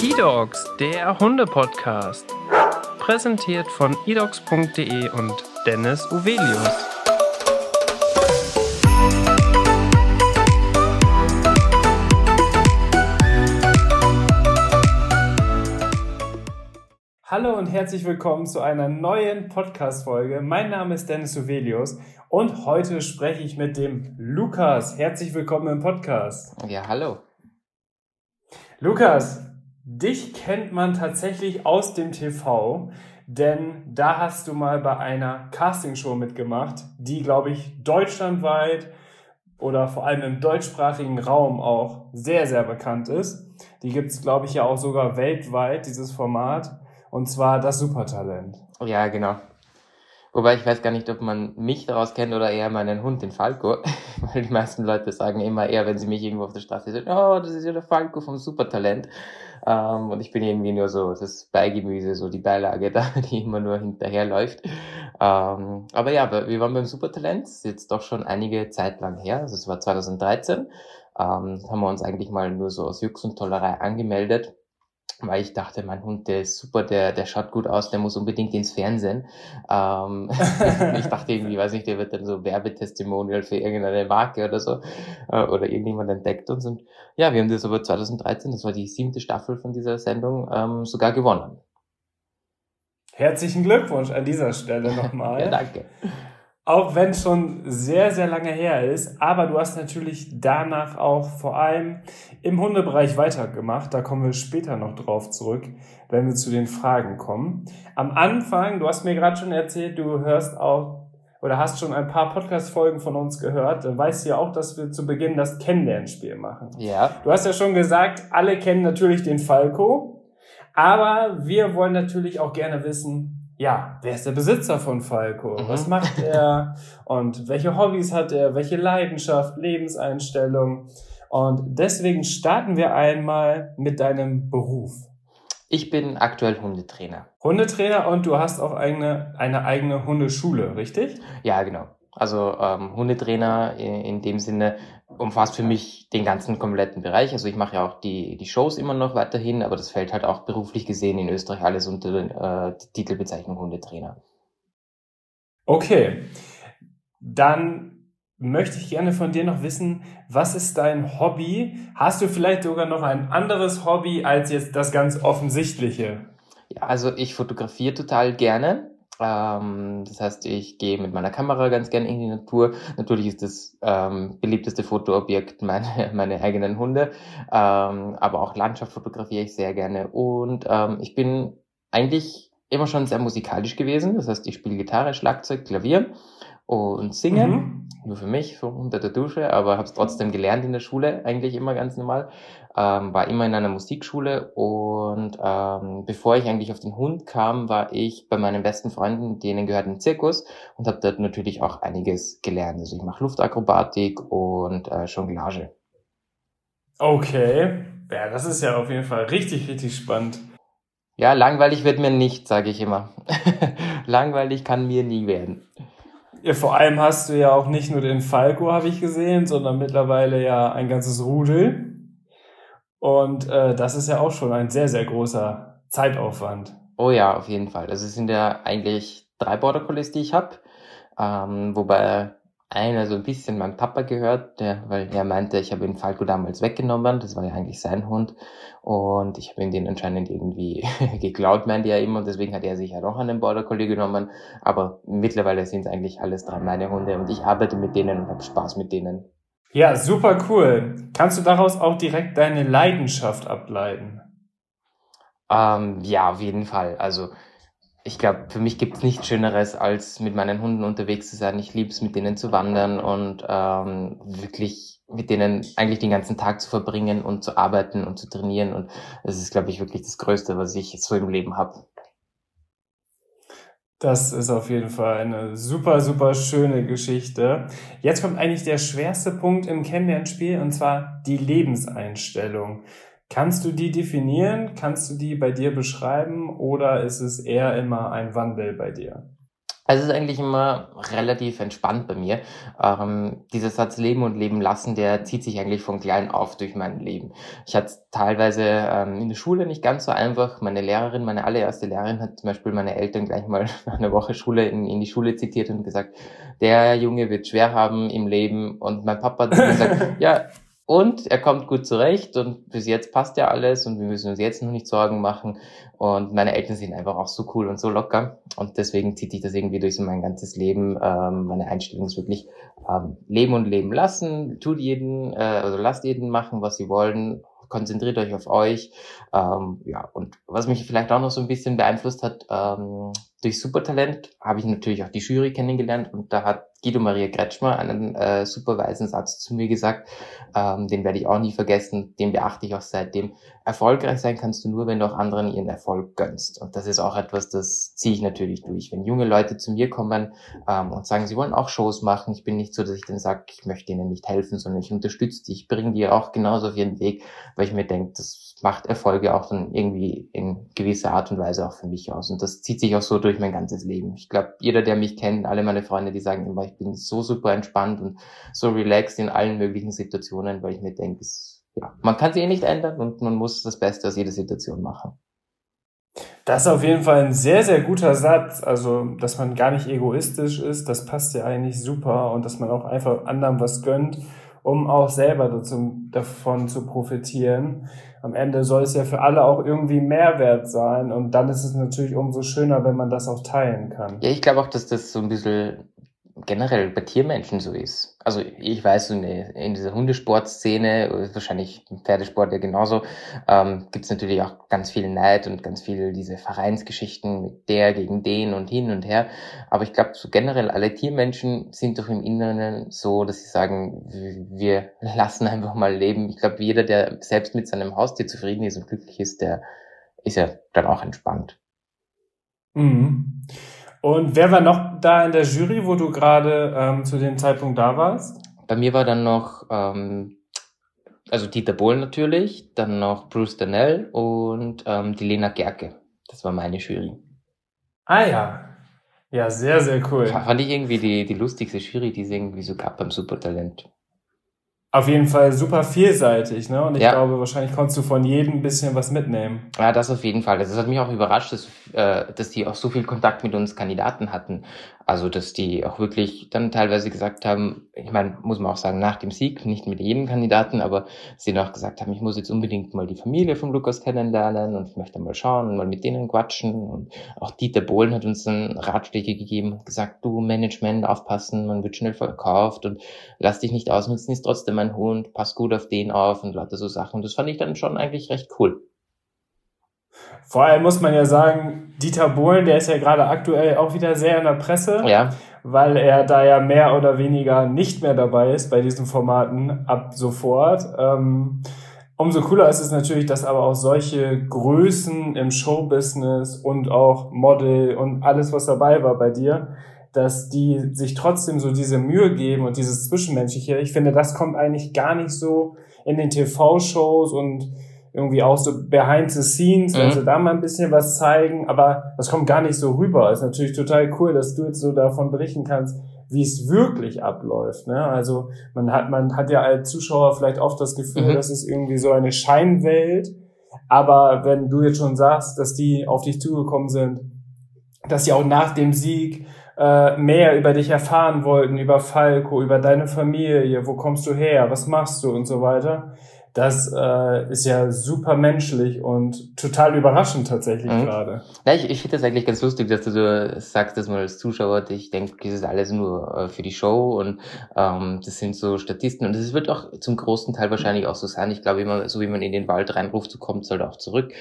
eDogs, der Hunde-Podcast. Präsentiert von edogs.de und Dennis Uvelius. Hallo und herzlich willkommen zu einer neuen Podcast-Folge. Mein Name ist Dennis Uvelius und heute spreche ich mit dem Lukas. Herzlich willkommen im Podcast. Ja, hallo. Lukas, dich kennt man tatsächlich aus dem TV, denn da hast du mal bei einer Castingshow mitgemacht, die, glaube ich, deutschlandweit oder vor allem im deutschsprachigen Raum auch sehr, sehr bekannt ist. Die gibt es, glaube ich, ja auch sogar weltweit, dieses Format. Und zwar das Supertalent. Ja, genau. Wobei ich weiß gar nicht, ob man mich daraus kennt oder eher meinen Hund, den Falco. Weil die meisten Leute sagen immer eher, wenn sie mich irgendwo auf der Straße sehen, oh, das ist ja der Falco vom Supertalent. Ähm, und ich bin irgendwie nur so das Beigemüse, so die Beilage da, die immer nur hinterherläuft. Ähm, aber ja, wir waren beim Supertalent, jetzt doch schon einige Zeit lang her, also es war 2013. Ähm, haben wir uns eigentlich mal nur so aus Jux und Tollerei angemeldet weil ich dachte, mein Hund, der ist super, der, der schaut gut aus, der muss unbedingt ins Fernsehen. Ähm, ich dachte irgendwie, weiß nicht, der wird dann so Werbetestimonial für irgendeine Marke oder so, äh, oder irgendjemand entdeckt uns. Und ja, wir haben das aber 2013, das war die siebte Staffel von dieser Sendung, ähm, sogar gewonnen. Herzlichen Glückwunsch an dieser Stelle nochmal. ja, danke. Auch wenn es schon sehr, sehr lange her ist. Aber du hast natürlich danach auch vor allem im Hundebereich weitergemacht. Da kommen wir später noch drauf zurück, wenn wir zu den Fragen kommen. Am Anfang, du hast mir gerade schon erzählt, du hörst auch oder hast schon ein paar Podcast-Folgen von uns gehört. Dann weißt du ja auch, dass wir zu Beginn das Kennenlernspiel machen. Ja. Du hast ja schon gesagt, alle kennen natürlich den Falco. Aber wir wollen natürlich auch gerne wissen, ja, wer ist der Besitzer von Falco? Mhm. Was macht er? Und welche Hobbys hat er? Welche Leidenschaft, Lebenseinstellung? Und deswegen starten wir einmal mit deinem Beruf. Ich bin aktuell Hundetrainer. Hundetrainer und du hast auch eine, eine eigene Hundeschule, richtig? Ja, genau. Also ähm, Hundetrainer in, in dem Sinne umfasst für mich den ganzen kompletten Bereich. Also ich mache ja auch die, die Shows immer noch weiterhin, aber das fällt halt auch beruflich gesehen in Österreich alles unter äh, die Titelbezeichnung Hundetrainer. Okay, dann möchte ich gerne von dir noch wissen, was ist dein Hobby? Hast du vielleicht sogar noch ein anderes Hobby als jetzt das ganz offensichtliche? Ja, also ich fotografiere total gerne. Ähm, das heißt, ich gehe mit meiner Kamera ganz gern in die Natur. Natürlich ist das ähm, beliebteste Fotoobjekt meine, meine eigenen Hunde, ähm, aber auch Landschaft fotografiere ich sehr gerne. Und ähm, ich bin eigentlich immer schon sehr musikalisch gewesen. Das heißt, ich spiele Gitarre, Schlagzeug, Klavier und singe. Mhm. Nur für mich, so unter der Dusche, aber habe es trotzdem gelernt in der Schule, eigentlich immer ganz normal. Ähm, war immer in einer Musikschule und ähm, bevor ich eigentlich auf den Hund kam, war ich bei meinen besten Freunden, denen gehört ein Zirkus und habe dort natürlich auch einiges gelernt. Also ich mache Luftakrobatik und äh, Jonglage. Okay, ja, das ist ja auf jeden Fall richtig, richtig spannend. Ja, langweilig wird mir nicht, sage ich immer. langweilig kann mir nie werden. Ja, vor allem hast du ja auch nicht nur den Falco, habe ich gesehen, sondern mittlerweile ja ein ganzes Rudel. Und äh, das ist ja auch schon ein sehr, sehr großer Zeitaufwand. Oh ja, auf jeden Fall. Also es sind ja eigentlich drei Border Collies, die ich habe. Ähm, wobei einer so ein bisschen meinem Papa gehört, der, weil er meinte, ich habe den Falco damals weggenommen, das war ja eigentlich sein Hund und ich habe ihm den anscheinend irgendwie geklaut, meinte er immer und deswegen hat er sich ja auch einen Border Collie genommen, aber mittlerweile sind es eigentlich alles drei meine Hunde und ich arbeite mit denen und habe Spaß mit denen. Ja, super cool. Kannst du daraus auch direkt deine Leidenschaft ableiten? Ähm, ja, auf jeden Fall. Also ich glaube, für mich gibt es nichts Schöneres, als mit meinen Hunden unterwegs zu sein. Ich liebe es, mit denen zu wandern und ähm, wirklich mit denen eigentlich den ganzen Tag zu verbringen und zu arbeiten und zu trainieren. Und das ist, glaube ich, wirklich das Größte, was ich so im Leben habe. Das ist auf jeden Fall eine super, super schöne Geschichte. Jetzt kommt eigentlich der schwerste Punkt im Kennenlernspiel und zwar die Lebenseinstellung. Kannst du die definieren? Kannst du die bei dir beschreiben oder ist es eher immer ein Wandel bei dir? Also es ist eigentlich immer relativ entspannt bei mir. Ähm, dieser Satz Leben und Leben lassen, der zieht sich eigentlich von klein auf durch mein Leben. Ich hatte teilweise ähm, in der Schule nicht ganz so einfach. Meine Lehrerin, meine allererste Lehrerin hat zum Beispiel meine Eltern gleich mal nach einer Woche Schule in, in die Schule zitiert und gesagt, der Junge wird schwer haben im Leben. Und mein Papa hat gesagt, ja, und er kommt gut zurecht und bis jetzt passt ja alles und wir müssen uns jetzt noch nicht Sorgen machen. Und meine Eltern sind einfach auch so cool und so locker. Und deswegen zieht sich das irgendwie durch so mein ganzes Leben. Ähm, meine Einstellung ist wirklich ähm, leben und leben lassen. Tut jeden, äh, also lasst jeden machen, was sie wollen. Konzentriert euch auf euch. Ähm, ja, und was mich vielleicht auch noch so ein bisschen beeinflusst hat, ähm, durch Supertalent habe ich natürlich auch die Jury kennengelernt und da hat Guido Maria Kretschmer einen äh, super weisen Satz zu mir gesagt, ähm, den werde ich auch nie vergessen, den beachte ich auch seitdem. Erfolgreich sein kannst du nur, wenn du auch anderen ihren Erfolg gönnst. Und das ist auch etwas, das ziehe ich natürlich durch. Wenn junge Leute zu mir kommen ähm, und sagen, sie wollen auch Shows machen, ich bin nicht so, dass ich dann sage, ich möchte ihnen nicht helfen, sondern ich unterstütze die, ich bringe die auch genauso auf ihren Weg, weil ich mir denke, das macht Erfolge auch dann irgendwie in gewisser Art und Weise auch für mich aus. Und das zieht sich auch so durch mein ganzes Leben. Ich glaube, jeder, der mich kennt, alle meine Freunde, die sagen immer, ich bin so super entspannt und so relaxed in allen möglichen Situationen, weil ich mir denke, ja, man kann sie eh nicht ändern und man muss das Beste aus jeder Situation machen. Das ist auf jeden Fall ein sehr, sehr guter Satz. Also, dass man gar nicht egoistisch ist, das passt ja eigentlich super und dass man auch einfach anderen was gönnt, um auch selber dazu, davon zu profitieren am Ende soll es ja für alle auch irgendwie Mehrwert sein und dann ist es natürlich umso schöner, wenn man das auch teilen kann. Ja, ich glaube auch, dass das so ein bisschen generell bei Tiermenschen so ist. Also ich weiß, in, dieser Hundesportszene, wahrscheinlich im Pferdesport ja genauso, ähm, gibt es natürlich auch ganz viel Neid und ganz viel diese Vereinsgeschichten mit der gegen den und hin und her. Aber ich glaube, so generell alle Tiermenschen sind doch im Inneren so, dass sie sagen, wir lassen einfach mal leben. Ich glaube, jeder, der selbst mit seinem Haustier zufrieden ist und glücklich ist, der ist ja dann auch entspannt. Mhm. Und wer war noch da in der Jury, wo du gerade ähm, zu dem Zeitpunkt da warst? Bei mir war dann noch, ähm, also Dieter Bohlen natürlich, dann noch Bruce Danell und ähm, die Lena Gerke. Das war meine Jury. Ah ja. Ja, sehr, sehr cool. Fand ich irgendwie die, die lustigste Jury, die es irgendwie so gab beim Supertalent auf jeden Fall super vielseitig, ne? Und ich ja. glaube, wahrscheinlich konntest du von jedem ein bisschen was mitnehmen. Ja, das auf jeden Fall. Das hat mich auch überrascht, dass, äh, dass die auch so viel Kontakt mit uns Kandidaten hatten. Also, dass die auch wirklich dann teilweise gesagt haben, ich meine, muss man auch sagen, nach dem Sieg, nicht mit jedem Kandidaten, aber sie dann auch gesagt haben, ich muss jetzt unbedingt mal die Familie von Lukas kennenlernen und ich möchte mal schauen und mal mit denen quatschen. Und auch Dieter Bohlen hat uns dann Ratschläge gegeben und gesagt, du Management aufpassen, man wird schnell verkauft und lass dich nicht ausnutzen, ist trotzdem mein Hund, pass gut auf den auf und lauter so Sachen. Das fand ich dann schon eigentlich recht cool. Vor allem muss man ja sagen, Dieter Bohlen, der ist ja gerade aktuell auch wieder sehr in der Presse, ja. weil er da ja mehr oder weniger nicht mehr dabei ist bei diesen Formaten ab sofort. Ähm, umso cooler ist es natürlich, dass aber auch solche Größen im Showbusiness und auch Model und alles, was dabei war bei dir, dass die sich trotzdem so diese Mühe geben und dieses Zwischenmenschliche. Ich finde, das kommt eigentlich gar nicht so in den TV-Shows und irgendwie auch so behind the scenes, mhm. also da mal ein bisschen was zeigen, aber das kommt gar nicht so rüber. Ist natürlich total cool, dass du jetzt so davon berichten kannst, wie es wirklich abläuft. Ne? Also man hat, man hat ja als Zuschauer vielleicht oft das Gefühl, mhm. das ist irgendwie so eine Scheinwelt. Aber wenn du jetzt schon sagst, dass die auf dich zugekommen sind, dass sie auch nach dem Sieg äh, mehr über dich erfahren wollten, über Falco, über deine Familie, wo kommst du her, was machst du und so weiter, das äh, ist ja super menschlich und total überraschend tatsächlich mhm. gerade. Ja, ich, ich finde das eigentlich ganz lustig, dass du so sagst, dass man als Zuschauer, ich denke, das ist alles nur äh, für die Show und ähm, das sind so Statisten und das wird auch zum großen Teil wahrscheinlich auch so sein. Ich glaube immer, so wie man in den Wald reinruft, so kommt es halt auch zurück.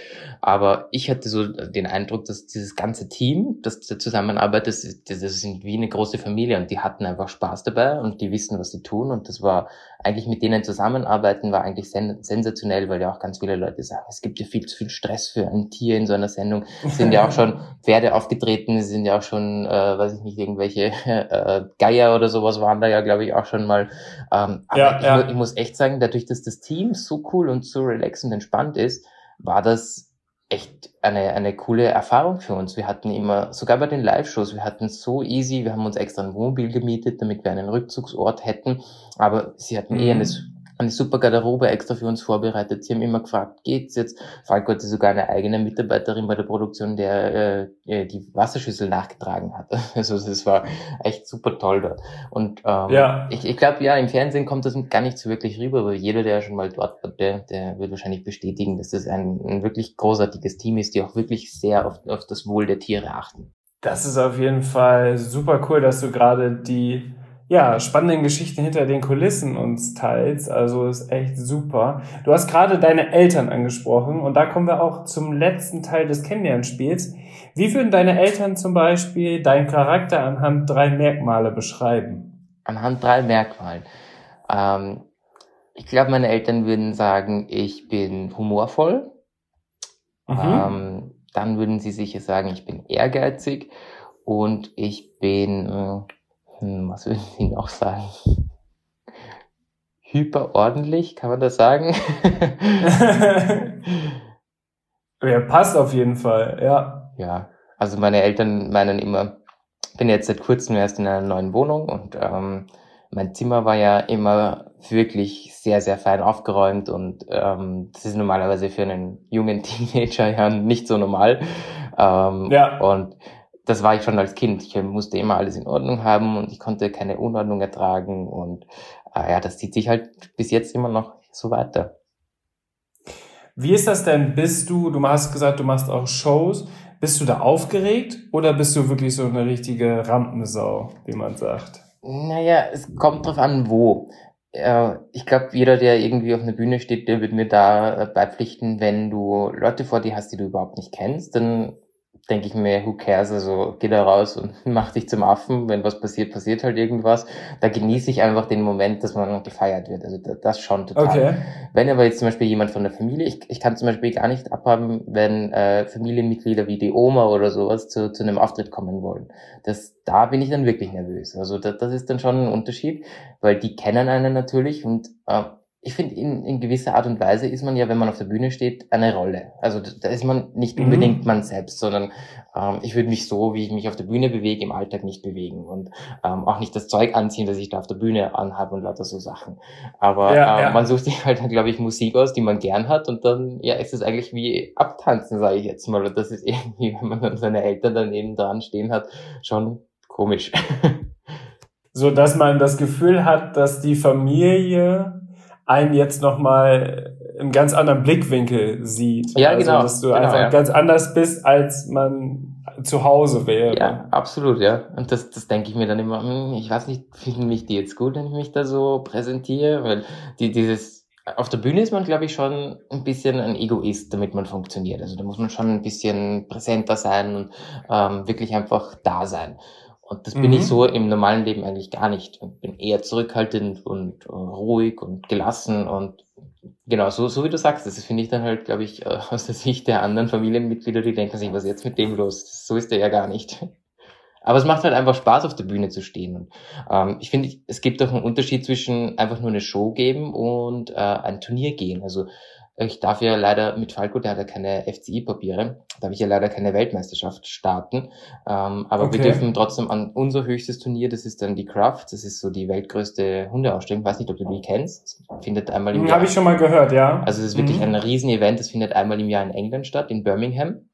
Aber ich hatte so den Eindruck, dass dieses ganze Team, das zusammenarbeitet, das, das sind wie eine große Familie und die hatten einfach Spaß dabei und die wissen, was sie tun und das war eigentlich mit denen zusammenarbeiten war eigentlich sen sensationell, weil ja auch ganz viele Leute sagen, es gibt ja viel zu viel Stress für ein Tier in so einer Sendung. Es sind ja auch schon Pferde aufgetreten, es sind ja auch schon, äh, weiß ich nicht, irgendwelche äh, Geier oder sowas waren da ja, glaube ich, auch schon mal. Ähm, aber ja, ich, ja. Ich muss echt sagen, dadurch, dass das Team so cool und so relaxed und entspannt ist, war das echt eine, eine coole Erfahrung für uns. Wir hatten immer, sogar bei den Live-Shows, wir hatten so easy, wir haben uns extra ein Wohnmobil gemietet, damit wir einen Rückzugsort hätten, aber sie hatten mhm. eh eine eine super Garderobe extra für uns vorbereitet. Sie haben immer gefragt, geht's jetzt? Falco hatte sogar eine eigene Mitarbeiterin bei der Produktion, der äh, äh die Wasserschüssel nachgetragen hat. Also das war echt super toll dort. Und ähm, ja. ich, ich glaube, ja, im Fernsehen kommt das gar nicht so wirklich rüber, aber jeder, der schon mal dort war, der, der wird wahrscheinlich bestätigen, dass das ein, ein wirklich großartiges Team ist, die auch wirklich sehr auf, auf das Wohl der Tiere achten. Das ist auf jeden Fall super cool, dass du gerade die ja, spannenden Geschichten hinter den Kulissen uns teilst. Also ist echt super. Du hast gerade deine Eltern angesprochen und da kommen wir auch zum letzten Teil des Kennenlernspiels. Wie würden deine Eltern zum Beispiel deinen Charakter anhand drei Merkmale beschreiben? Anhand drei Merkmalen. Ähm, ich glaube, meine Eltern würden sagen, ich bin humorvoll. Mhm. Ähm, dann würden sie sicher sagen, ich bin ehrgeizig und ich bin äh, hm, was würden Sie noch sagen? Hyperordentlich, kann man das sagen? ja, passt auf jeden Fall, ja. Ja, also meine Eltern meinen immer, ich bin jetzt seit kurzem erst in einer neuen Wohnung und ähm, mein Zimmer war ja immer wirklich sehr, sehr fein aufgeräumt und ähm, das ist normalerweise für einen jungen Teenager ja nicht so normal. Ähm, ja. Und das war ich schon als Kind. Ich musste immer alles in Ordnung haben und ich konnte keine Unordnung ertragen und äh, ja, das zieht sich halt bis jetzt immer noch so weiter. Wie ist das denn? Bist du, du hast gesagt, du machst auch Shows. Bist du da aufgeregt oder bist du wirklich so eine richtige Rampensau, wie man sagt? Naja, es kommt drauf an, wo. Äh, ich glaube, jeder, der irgendwie auf einer Bühne steht, der wird mir da beipflichten, wenn du Leute vor dir hast, die du überhaupt nicht kennst, dann denke ich mir, who cares, also geh da raus und mach dich zum Affen, wenn was passiert, passiert halt irgendwas. Da genieße ich einfach den Moment, dass man gefeiert wird. Also das schon total. Okay. Wenn aber jetzt zum Beispiel jemand von der Familie, ich, ich kann zum Beispiel gar nicht abhaben, wenn äh, Familienmitglieder wie die Oma oder sowas zu, zu einem Auftritt kommen wollen. Das, da bin ich dann wirklich nervös. Also das, das ist dann schon ein Unterschied, weil die kennen einen natürlich und äh, ich finde, in, in gewisser Art und Weise ist man ja, wenn man auf der Bühne steht, eine Rolle. Also da ist man nicht mhm. unbedingt man selbst, sondern ähm, ich würde mich so, wie ich mich auf der Bühne bewege, im Alltag nicht bewegen und ähm, auch nicht das Zeug anziehen, das ich da auf der Bühne anhabe und lauter so Sachen. Aber ja, ähm, ja. man sucht sich halt dann, glaube ich, Musik aus, die man gern hat und dann ja, ist es eigentlich wie Abtanzen, sage ich jetzt mal. Und das ist irgendwie, wenn man dann seine Eltern daneben dran stehen hat, schon komisch. so dass man das Gefühl hat, dass die Familie einen jetzt nochmal im ganz anderen Blickwinkel sieht. Ja, also, genau. Dass du genau, einfach ja. ganz anders bist, als man zu Hause wäre. Ja, absolut, ja. Und das, das denke ich mir dann immer, hm, ich weiß nicht, finden mich die jetzt gut, wenn ich mich da so präsentiere? Weil die, dieses, auf der Bühne ist man, glaube ich, schon ein bisschen ein Egoist, damit man funktioniert. Also da muss man schon ein bisschen präsenter sein und ähm, wirklich einfach da sein. Und das mhm. bin ich mhm. so im normalen Leben eigentlich gar nicht. Ich bin eher zurückhaltend und uh, ruhig und gelassen und genau, so, so wie du sagst, das finde ich dann halt, glaube ich, aus der Sicht der anderen Familienmitglieder, die denken sich, was ist jetzt mit dem los? So ist er ja gar nicht. Aber es macht halt einfach Spaß, auf der Bühne zu stehen. Und, ähm, ich finde, es gibt auch einen Unterschied zwischen einfach nur eine Show geben und äh, ein Turnier gehen. Also ich darf ja leider mit Falco, der hat ja keine FCI-Papiere, darf ich ja leider keine Weltmeisterschaft starten. Ähm, aber okay. wir dürfen trotzdem an unser höchstes Turnier, das ist dann die Craft, das ist so die weltgrößte Hundeausstellung. Ich weiß nicht, ob du die kennst. Findet einmal im hm, Jahr. Habe ich schon mal gehört, ja. Also es ist wirklich mhm. ein Riesen-Event, das findet einmal im Jahr in England statt, in Birmingham.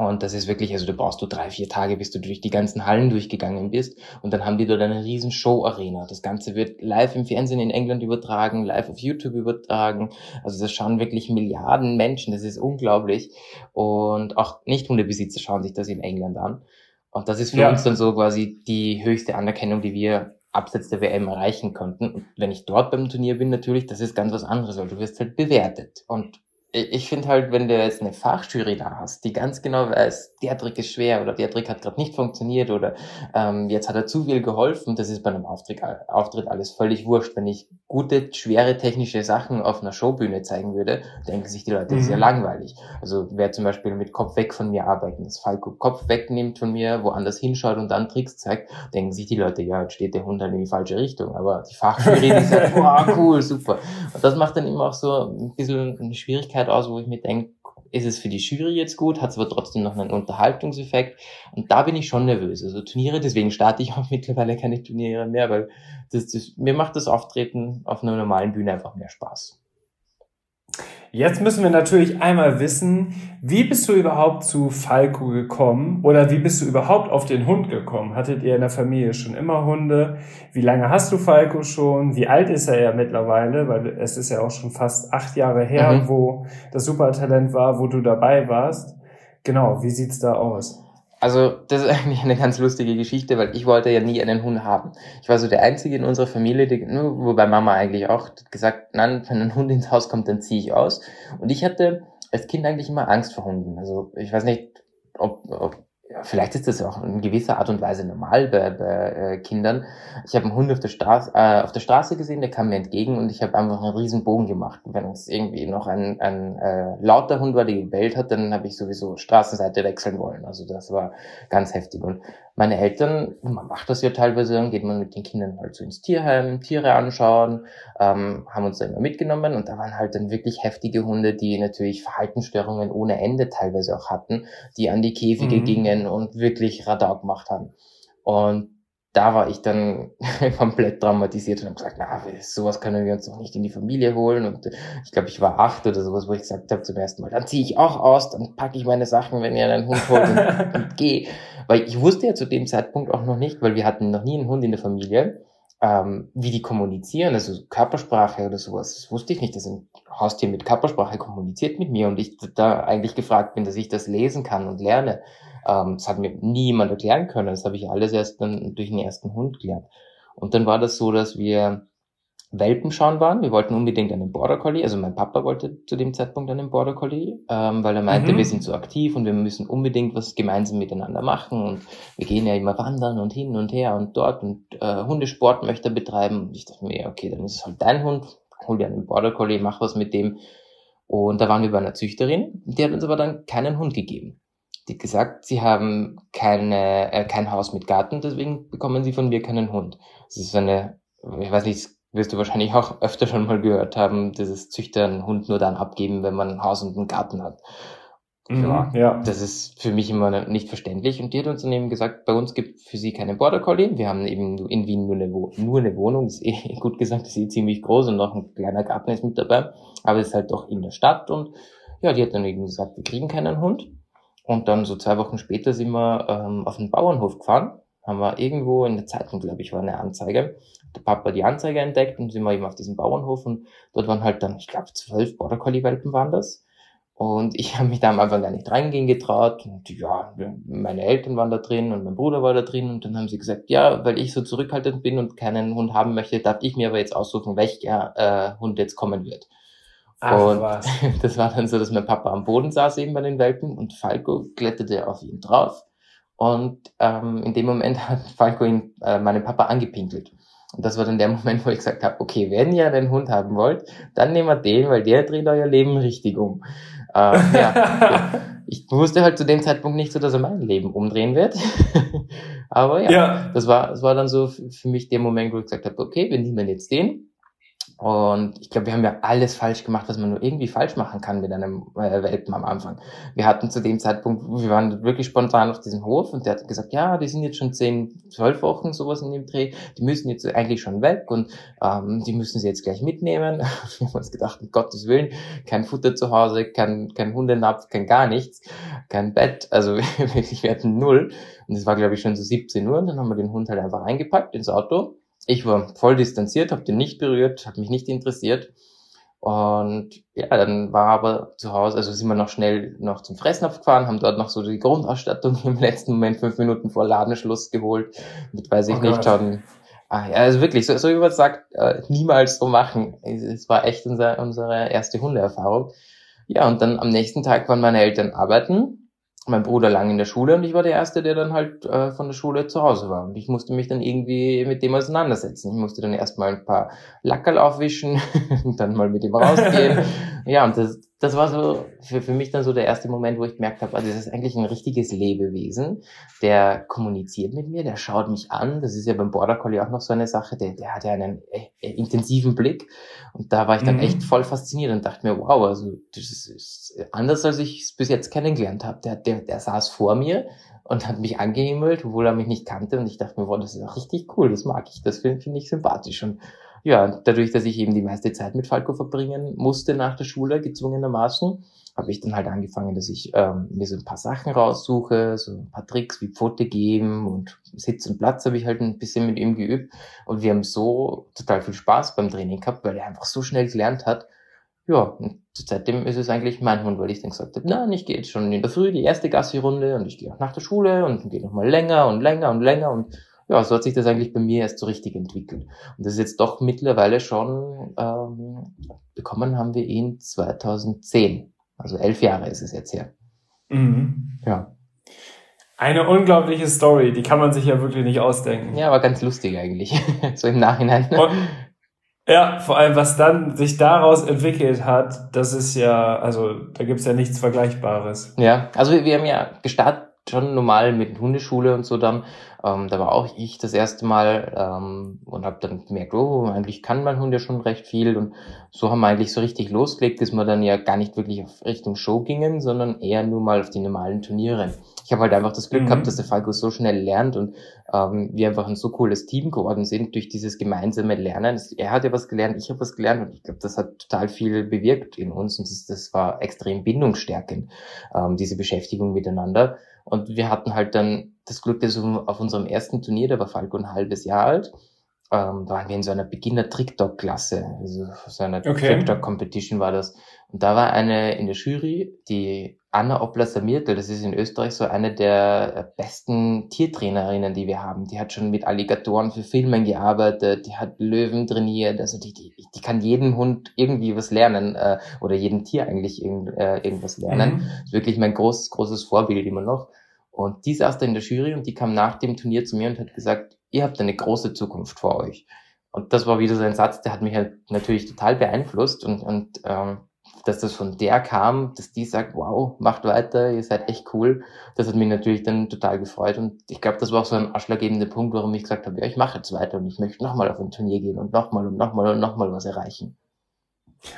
Und das ist wirklich, also da brauchst du drei, vier Tage, bis du durch die ganzen Hallen durchgegangen bist. Und dann haben die dort eine riesen Show-Arena. Das Ganze wird live im Fernsehen in England übertragen, live auf YouTube übertragen. Also das schauen wirklich Milliarden Menschen. Das ist unglaublich. Und auch Nicht-Hundebesitzer schauen sich das in England an. Und das ist für ja. uns dann so quasi die höchste Anerkennung, die wir abseits der WM erreichen konnten. Und wenn ich dort beim Turnier bin, natürlich, das ist ganz was anderes, weil du wirst halt bewertet. Und ich finde halt, wenn du jetzt eine Fachjury da hast, die ganz genau weiß, der Trick ist schwer oder der Trick hat gerade nicht funktioniert oder ähm, jetzt hat er zu viel geholfen, das ist bei einem Auftritt, Auftritt alles völlig wurscht. Wenn ich gute, schwere technische Sachen auf einer Showbühne zeigen würde, denken sich die Leute, das ist ja mhm. langweilig. Also wer zum Beispiel mit Kopf weg von mir arbeiten, das Falco Kopf wegnimmt von mir, woanders hinschaut und dann Tricks zeigt, denken sich die Leute, ja, jetzt steht der Hund halt in die falsche Richtung. Aber die Fachjury, die sagt, wow, cool, super. Und das macht dann immer auch so ein bisschen eine Schwierigkeit aus, wo ich mir denke, ist es für die Jury jetzt gut, hat es aber trotzdem noch einen Unterhaltungseffekt. Und da bin ich schon nervös. Also Turniere, deswegen starte ich auch mittlerweile keine Turniere mehr, weil das, das, mir macht das Auftreten auf einer normalen Bühne einfach mehr Spaß. Jetzt müssen wir natürlich einmal wissen, wie bist du überhaupt zu Falco gekommen oder wie bist du überhaupt auf den Hund gekommen? Hattet ihr in der Familie schon immer Hunde? Wie lange hast du Falco schon? Wie alt ist er ja mittlerweile? Weil es ist ja auch schon fast acht Jahre her, mhm. wo das Supertalent war, wo du dabei warst. Genau, wie sieht's da aus? Also, das ist eigentlich eine ganz lustige Geschichte, weil ich wollte ja nie einen Hund haben. Ich war so der Einzige in unserer Familie, die, wobei Mama eigentlich auch gesagt, nein, wenn ein Hund ins Haus kommt, dann ziehe ich aus. Und ich hatte als Kind eigentlich immer Angst vor Hunden. Also, ich weiß nicht, ob, ob vielleicht ist das auch in gewisser Art und Weise normal bei, bei äh, Kindern. Ich habe einen Hund auf der, Straße, äh, auf der Straße gesehen, der kam mir entgegen und ich habe einfach einen riesen Bogen gemacht. Wenn es irgendwie noch ein, ein äh, lauter Hund war, der gebellt hat, dann habe ich sowieso Straßenseite wechseln wollen. Also das war ganz heftig. Und meine Eltern, man macht das ja teilweise, dann geht man mit den Kindern halt so ins Tierheim, Tiere anschauen, ähm, haben uns da immer mitgenommen und da waren halt dann wirklich heftige Hunde, die natürlich Verhaltensstörungen ohne Ende teilweise auch hatten, die an die Käfige mhm. gingen und wirklich Radau gemacht haben. Und da war ich dann komplett traumatisiert und habe gesagt, na, sowas können wir uns doch nicht in die Familie holen. Und ich glaube, ich war acht oder sowas, wo ich gesagt habe zum ersten Mal, dann ziehe ich auch aus, dann packe ich meine Sachen, wenn ihr einen Hund holt und, und gehe. Weil ich wusste ja zu dem Zeitpunkt auch noch nicht, weil wir hatten noch nie einen Hund in der Familie, ähm, wie die kommunizieren, also Körpersprache oder sowas. Das wusste ich nicht, dass ein Haustier mit Körpersprache kommuniziert mit mir und ich da eigentlich gefragt bin, dass ich das lesen kann und lerne. Ähm, das hat mir niemand erklären können. Das habe ich alles erst dann durch den ersten Hund gelernt. Und dann war das so, dass wir Welpen schauen waren. Wir wollten unbedingt einen Border Collie. Also mein Papa wollte zu dem Zeitpunkt einen Border Collie, ähm, weil er meinte, mhm. wir sind so aktiv und wir müssen unbedingt was gemeinsam miteinander machen. Und wir gehen ja immer wandern und hin und her und dort und äh, Hundesport möchte er betreiben. Und ich dachte mir, okay, dann ist es halt dein Hund. Hol dir einen Border Collie, mach was mit dem. Und da waren wir bei einer Züchterin. Die hat uns aber dann keinen Hund gegeben. Hat gesagt, sie haben keine, äh, kein Haus mit Garten, deswegen bekommen sie von mir keinen Hund. Das ist eine, ich weiß nicht, wirst du wahrscheinlich auch öfter schon mal gehört haben, dieses Züchter einen Hund nur dann abgeben, wenn man ein Haus und einen Garten hat. Mhm, ja, ja. Das ist für mich immer nicht verständlich. Und die hat uns dann eben gesagt, bei uns gibt für sie keine Border Collie. Wir haben eben in Wien nur eine, nur eine Wohnung. ist eh gut gesagt, ist eh ziemlich groß und noch ein kleiner Garten ist mit dabei. Aber es ist halt doch in der Stadt. Und ja, die hat dann eben gesagt, wir kriegen keinen Hund. Und dann so zwei Wochen später sind wir ähm, auf den Bauernhof gefahren. Haben wir irgendwo in der Zeitung, glaube ich, war eine Anzeige der Papa die Anzeige entdeckt und sind wir eben auf diesem Bauernhof und dort waren halt dann, ich glaube, zwölf Border Collie Welpen waren das. Und ich habe mich da am Anfang gar nicht reingehen getraut. Und ja, meine Eltern waren da drin und mein Bruder war da drin. Und dann haben sie gesagt, ja, weil ich so zurückhaltend bin und keinen Hund haben möchte, darf ich mir aber jetzt aussuchen, welcher äh, Hund jetzt kommen wird. Ach, und was. das war dann so, dass mein Papa am Boden saß eben bei den Welpen und Falco kletterte auf ihn drauf. Und ähm, in dem Moment hat Falco ihn, äh, meinen Papa angepinkelt. Und das war dann der Moment, wo ich gesagt habe, okay, wenn ihr einen Hund haben wollt, dann nehmt wir den, weil der dreht euer Leben richtig um. Äh, ja, ich wusste halt zu dem Zeitpunkt nicht so, dass er mein Leben umdrehen wird. Aber ja, ja, das war, das war dann so für mich der Moment, wo ich gesagt habe, okay, wir nehmen jetzt den. Und ich glaube, wir haben ja alles falsch gemacht, was man nur irgendwie falsch machen kann mit einem äh, Welpen am Anfang. Wir hatten zu dem Zeitpunkt, wir waren wirklich spontan auf diesem Hof und der hat gesagt, ja, die sind jetzt schon zehn, zwölf Wochen sowas in dem Dreh, die müssen jetzt eigentlich schon weg und ähm, die müssen sie jetzt gleich mitnehmen. wir haben uns gedacht, um Gottes Willen, kein Futter zu Hause, kein, kein Hundenapf, kein gar nichts, kein Bett, also wirklich, wir hatten null. Und es war, glaube ich, schon so 17 Uhr und dann haben wir den Hund halt einfach eingepackt ins Auto ich war voll distanziert, habe den nicht berührt, hat mich nicht interessiert. Und ja, dann war aber zu Hause, also sind wir noch schnell noch zum Fressnapf gefahren, haben dort noch so die Grundausstattung im letzten Moment fünf Minuten vor Ladenschluss geholt. Mit weiß ich oh nicht schon. Ah, ja, also wirklich, so, so wie man sagt, äh, niemals so machen. Es war echt unser, unsere erste Hundeerfahrung. Ja, und dann am nächsten Tag waren meine Eltern arbeiten mein Bruder lang in der Schule und ich war der Erste, der dann halt äh, von der Schule zu Hause war. Und ich musste mich dann irgendwie mit dem auseinandersetzen. Ich musste dann erstmal ein paar Lackerl aufwischen und dann mal mit ihm rausgehen. ja, und das, das war so für, für mich dann so der erste Moment, wo ich gemerkt habe, also das ist eigentlich ein richtiges Lebewesen, der kommuniziert mit mir, der schaut mich an. Das ist ja beim Border Collie auch noch so eine Sache, der, der hat ja einen äh, äh intensiven Blick. Und da war ich dann mhm. echt voll fasziniert und dachte mir, wow, also das ist anders, als ich es bis jetzt kennengelernt habe. Der, der, der saß vor mir und hat mich angehimmelt, obwohl er mich nicht kannte. Und ich dachte mir, wow, das ist auch richtig cool, das mag ich, das finde find ich sympathisch. Und ja, dadurch, dass ich eben die meiste Zeit mit Falco verbringen musste nach der Schule, gezwungenermaßen, habe ich dann halt angefangen, dass ich ähm, mir so ein paar Sachen raussuche, so ein paar Tricks wie Pfote geben und Sitz und Platz habe ich halt ein bisschen mit ihm geübt. Und wir haben so total viel Spaß beim Training gehabt, weil er einfach so schnell gelernt hat. Ja, und seitdem ist es eigentlich mein Hund, weil ich dann gesagt habe, nein, ich gehe jetzt schon in der Früh die erste Gassi-Runde und ich gehe auch nach der Schule und gehe nochmal länger und länger und länger und ja, so hat sich das eigentlich bei mir erst so richtig entwickelt. Und das ist jetzt doch mittlerweile schon, ähm, bekommen haben wir ihn 2010. Also elf Jahre ist es jetzt her. Mhm. Ja. Eine unglaubliche Story, die kann man sich ja wirklich nicht ausdenken. Ja, aber ganz lustig eigentlich, so im Nachhinein. Und, ja, vor allem, was dann sich daraus entwickelt hat, das ist ja, also da gibt's ja nichts Vergleichbares. Ja, also wir, wir haben ja gestartet schon normal mit Hundeschule und so dann. Ähm, da war auch ich das erste Mal ähm, und habe dann gemerkt, oh, eigentlich kann mein Hund ja schon recht viel. Und so haben wir eigentlich so richtig losgelegt, dass wir dann ja gar nicht wirklich auf Richtung Show gingen, sondern eher nur mal auf die normalen Turniere. Ich habe halt einfach das Glück mhm. gehabt, dass der Falco so schnell lernt und ähm, wir einfach ein so cooles Team geworden sind durch dieses gemeinsame Lernen. Er hat ja was gelernt, ich habe was gelernt und ich glaube, das hat total viel bewirkt in uns und das, das war extrem bindungsstärkend, ähm, diese Beschäftigung miteinander. Und wir hatten halt dann das Glück, dass auf unserem ersten Turnier, da war Falco ein halbes Jahr alt, ähm, waren wir in so einer Beginner-Trick-Dog-Klasse, also so einer okay. Trick-Dog-Competition war das. Und da war eine in der Jury, die Anna Oppler-Samirtel, das ist in Österreich so eine der besten Tiertrainerinnen, die wir haben. Die hat schon mit Alligatoren für Filmen gearbeitet, die hat Löwen trainiert, also die, die, die kann jedem Hund irgendwie was lernen äh, oder jedem Tier eigentlich irgend, äh, irgendwas lernen. Mhm. Das ist wirklich mein großes, großes Vorbild immer noch. Und die saß da in der Jury und die kam nach dem Turnier zu mir und hat gesagt, ihr habt eine große Zukunft vor euch. Und das war wieder so ein Satz, der hat mich halt natürlich total beeinflusst und, und ähm, dass das von der kam, dass die sagt, wow, macht weiter, ihr seid echt cool. Das hat mich natürlich dann total gefreut und ich glaube, das war auch so ein ausschlaggebender Punkt, warum ich gesagt habe, ja, ich mache jetzt weiter und ich möchte nochmal auf ein Turnier gehen und nochmal und nochmal und nochmal was erreichen.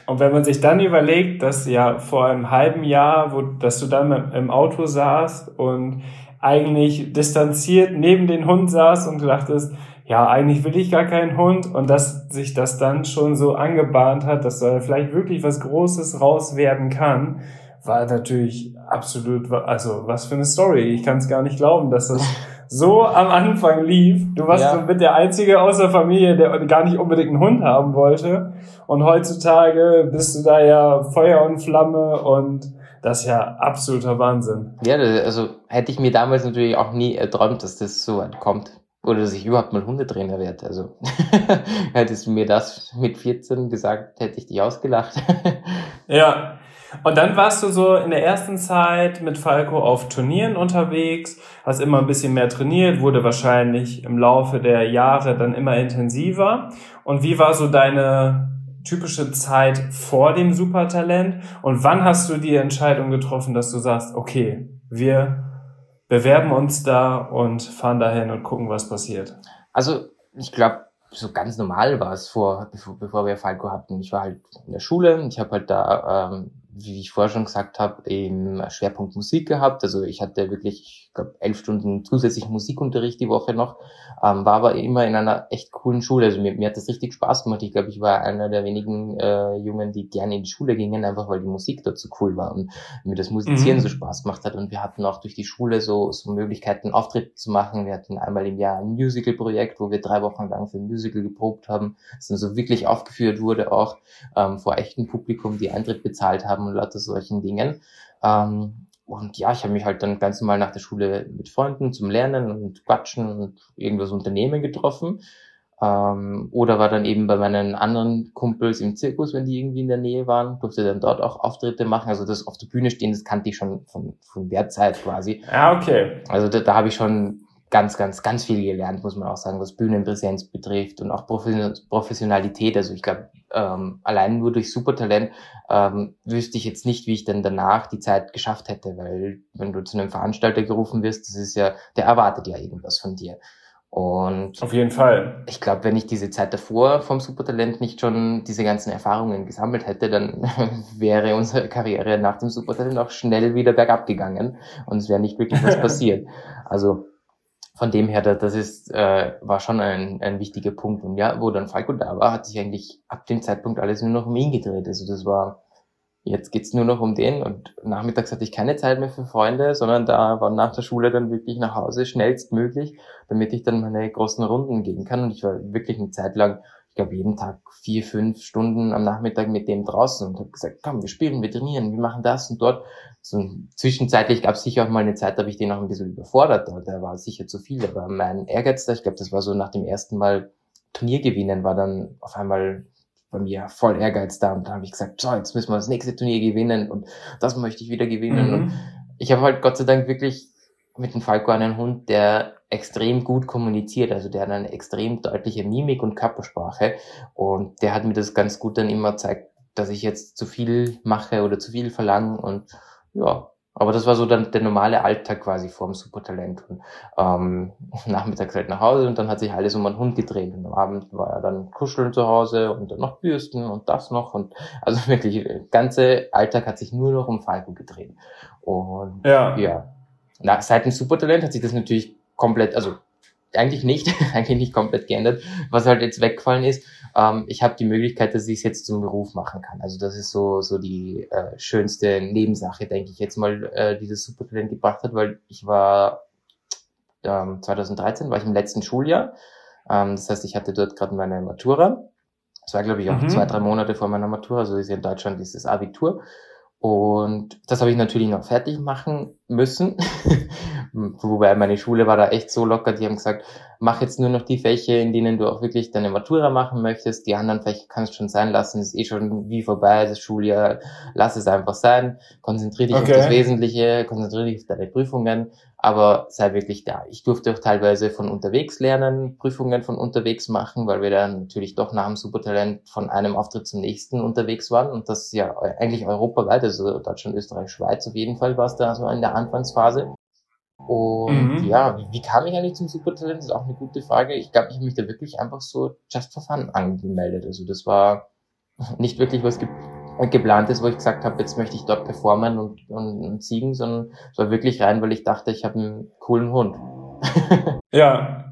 Und wenn man sich dann überlegt, dass ja vor einem halben Jahr, wo, dass du dann im Auto saßt und eigentlich distanziert neben den Hund saß und dachtest, ja, eigentlich will ich gar keinen Hund und dass sich das dann schon so angebahnt hat, dass da vielleicht wirklich was Großes raus werden kann, war natürlich absolut, also was für eine Story. Ich kann es gar nicht glauben, dass das so am Anfang lief. Du warst ja. so mit der Einzige aus der Familie, der gar nicht unbedingt einen Hund haben wollte. Und heutzutage bist du da ja Feuer und Flamme und das ist ja absoluter Wahnsinn. Ja, also hätte ich mir damals natürlich auch nie erträumt, dass das so weit kommt. Oder dass ich überhaupt mal Hundetrainer werde. Also hättest du mir das mit 14 gesagt, hätte ich dich ausgelacht. ja, und dann warst du so in der ersten Zeit mit Falco auf Turnieren unterwegs, hast immer ein bisschen mehr trainiert, wurde wahrscheinlich im Laufe der Jahre dann immer intensiver. Und wie war so deine typische Zeit vor dem Supertalent? Und wann hast du die Entscheidung getroffen, dass du sagst, okay, wir bewerben uns da und fahren dahin und gucken, was passiert? Also ich glaube, so ganz normal war es vor, bevor, wir Falco hatten. Ich war halt in der Schule, ich habe halt da ähm, wie ich vorher schon gesagt habe, im Schwerpunkt Musik gehabt. Also ich hatte wirklich, ich glaube, elf Stunden zusätzlich Musikunterricht die Woche noch, ähm, war aber immer in einer echt coolen Schule. Also mir, mir hat das richtig Spaß gemacht. Ich glaube, ich war einer der wenigen äh, Jungen, die gerne in die Schule gingen, einfach weil die Musik dort so cool war und mir das Musizieren mhm. so Spaß gemacht hat. Und wir hatten auch durch die Schule so, so Möglichkeiten, Auftritte zu machen. Wir hatten einmal im Jahr ein Musical-Projekt, wo wir drei Wochen lang für ein Musical geprobt haben, das dann so wirklich aufgeführt wurde, auch ähm, vor echtem Publikum, die Eintritt bezahlt haben haben und lauter solchen Dingen. Ähm, und ja, ich habe mich halt dann ganz normal nach der Schule mit Freunden zum Lernen und Quatschen und irgendwas Unternehmen getroffen. Ähm, oder war dann eben bei meinen anderen Kumpels im Zirkus, wenn die irgendwie in der Nähe waren, durfte dann dort auch Auftritte machen. Also das auf der Bühne stehen, das kannte ich schon von, von der Zeit quasi. Ja, okay. Also da, da habe ich schon ganz, ganz, ganz viel gelernt, muss man auch sagen, was Bühnenpräsenz betrifft und auch Professionalität. Also ich glaube, ähm, allein nur durch Supertalent ähm, wüsste ich jetzt nicht, wie ich dann danach die Zeit geschafft hätte, weil wenn du zu einem Veranstalter gerufen wirst, das ist ja, der erwartet ja irgendwas von dir. Und auf jeden Fall. Ich glaube, wenn ich diese Zeit davor vom Supertalent nicht schon diese ganzen Erfahrungen gesammelt hätte, dann wäre unsere Karriere nach dem Supertalent auch schnell wieder bergab gegangen und es wäre nicht wirklich was passiert. Also von dem her, das ist, äh, war schon ein, ein wichtiger Punkt. Und ja, wo dann Falco da war, hat sich eigentlich ab dem Zeitpunkt alles nur noch um ihn gedreht. Also das war Jetzt geht's nur noch um den und nachmittags hatte ich keine Zeit mehr für Freunde, sondern da war nach der Schule dann wirklich nach Hause schnellstmöglich, damit ich dann meine großen Runden gehen kann. Und ich war wirklich eine Zeit lang, ich glaube jeden Tag vier, fünf Stunden am Nachmittag mit dem draußen und habe gesagt, komm, wir spielen, wir trainieren, wir machen das und dort. So, zwischenzeitlich gab es sicher auch mal eine Zeit, da habe ich den noch ein bisschen überfordert, der war sicher zu viel, aber mein Ehrgeiz, ich glaube, das war so nach dem ersten Mal Turnier gewinnen, war dann auf einmal bei mir voll Ehrgeiz da und da habe ich gesagt, so, jetzt müssen wir das nächste Turnier gewinnen und das möchte ich wieder gewinnen. Mhm. Und ich habe halt Gott sei Dank wirklich mit dem Falco einen Hund, der extrem gut kommuniziert, also der hat eine extrem deutliche Mimik und Körpersprache und der hat mir das ganz gut dann immer gezeigt, dass ich jetzt zu viel mache oder zu viel verlange und ja, aber das war so dann der normale Alltag quasi vorm Supertalent. Und ähm, nachmittags halt nach Hause und dann hat sich alles um einen Hund gedreht. Und am Abend war er dann kuscheln zu Hause und dann noch bürsten und das noch. Und also wirklich, der ganze Alltag hat sich nur noch um Falco gedreht. Und ja, ja. Nach, seit dem Supertalent hat sich das natürlich komplett, also eigentlich nicht, eigentlich nicht komplett geändert. Was halt jetzt weggefallen ist, ähm, ich habe die Möglichkeit, dass ich es jetzt zum Beruf machen kann. Also das ist so so die äh, schönste Nebensache, denke ich jetzt mal, äh, die das Supertalent gebracht hat, weil ich war ähm, 2013 war ich im letzten Schuljahr. Ähm, das heißt, ich hatte dort gerade meine Matura. Das war, glaube ich, auch mhm. zwei, drei Monate vor meiner Matura. Also ist ja in Deutschland dieses Abitur. Und das habe ich natürlich noch fertig machen müssen. Wobei meine Schule war da echt so locker, die haben gesagt, mach jetzt nur noch die Fächer, in denen du auch wirklich deine Matura machen möchtest. Die anderen Fächer kannst du schon sein lassen, ist eh schon wie vorbei, das Schuljahr, lass es einfach sein. Konzentriere dich okay. auf das Wesentliche, konzentriere dich auf deine Prüfungen aber sei wirklich da. Ich durfte auch teilweise von unterwegs lernen, Prüfungen von unterwegs machen, weil wir dann natürlich doch nach dem Supertalent von einem Auftritt zum nächsten unterwegs waren und das ja eigentlich europaweit, also Deutschland, Österreich, Schweiz auf jeden Fall war es da so in der Anfangsphase. Und mhm. ja, wie, wie, kam ich eigentlich zum Supertalent? Das ist auch eine gute Frage. Ich glaube, ich habe mich da wirklich einfach so just for fun angemeldet. Also das war nicht wirklich was geplant ist, wo ich gesagt habe, jetzt möchte ich dort performen und, und, und siegen, sondern es war wirklich rein, weil ich dachte, ich habe einen coolen Hund. ja.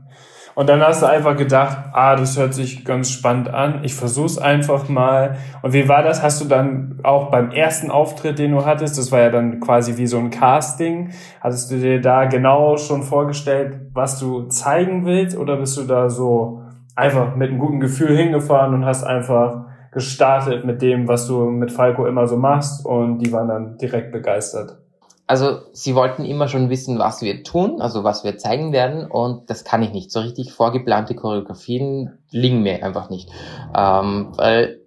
Und dann hast du einfach gedacht, ah, das hört sich ganz spannend an. Ich versuch's einfach mal. Und wie war das? Hast du dann auch beim ersten Auftritt, den du hattest, das war ja dann quasi wie so ein Casting, hattest du dir da genau schon vorgestellt, was du zeigen willst? Oder bist du da so einfach mit einem guten Gefühl hingefahren und hast einfach gestartet mit dem, was du mit Falco immer so machst und die waren dann direkt begeistert. Also sie wollten immer schon wissen, was wir tun, also was wir zeigen werden und das kann ich nicht. So richtig vorgeplante Choreografien liegen mir einfach nicht. Ähm, weil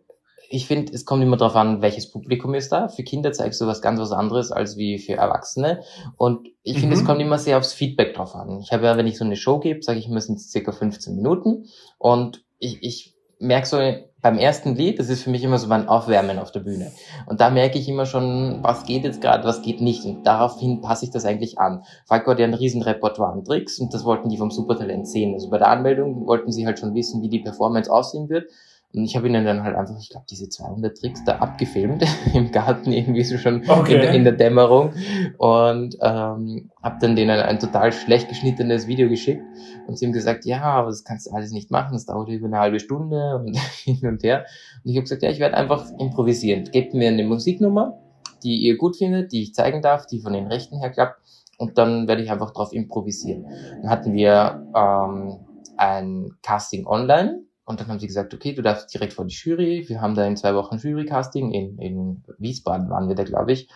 ich finde, es kommt immer darauf an, welches Publikum ist da. Für Kinder zeigst du was ganz was anderes als wie für Erwachsene. Und ich finde, mhm. es kommt immer sehr aufs Feedback drauf an. Ich habe ja, wenn ich so eine Show gebe, sage ich immer, es circa 15 Minuten. Und ich, ich merke so, beim ersten Lied, das ist für mich immer so mein Aufwärmen auf der Bühne. Und da merke ich immer schon, was geht jetzt gerade, was geht nicht. Und daraufhin passe ich das eigentlich an. Falco hat ja ein riesen Repertoire an Tricks und das wollten die vom Supertalent sehen. Also bei der Anmeldung wollten sie halt schon wissen, wie die Performance aussehen wird. Und ich habe ihnen dann halt einfach, ich glaube, diese 200 Tricks da abgefilmt im Garten irgendwie so schon okay. in, in, der Dämmerung und ähm, habe dann denen ein total schlecht geschnittenes Video geschickt und sie haben gesagt, ja, aber das kannst du alles nicht machen, das dauert über eine halbe Stunde und hin und her. Und ich habe gesagt, ja, ich werde einfach improvisieren. Gebt mir eine Musiknummer, die ihr gut findet, die ich zeigen darf, die von den Rechten her klappt und dann werde ich einfach drauf improvisieren. Dann hatten wir ähm, ein Casting online und dann haben sie gesagt, okay, du darfst direkt vor die Jury. Wir haben da in zwei Wochen Jury-Casting. In, in Wiesbaden waren wir da, glaube ich.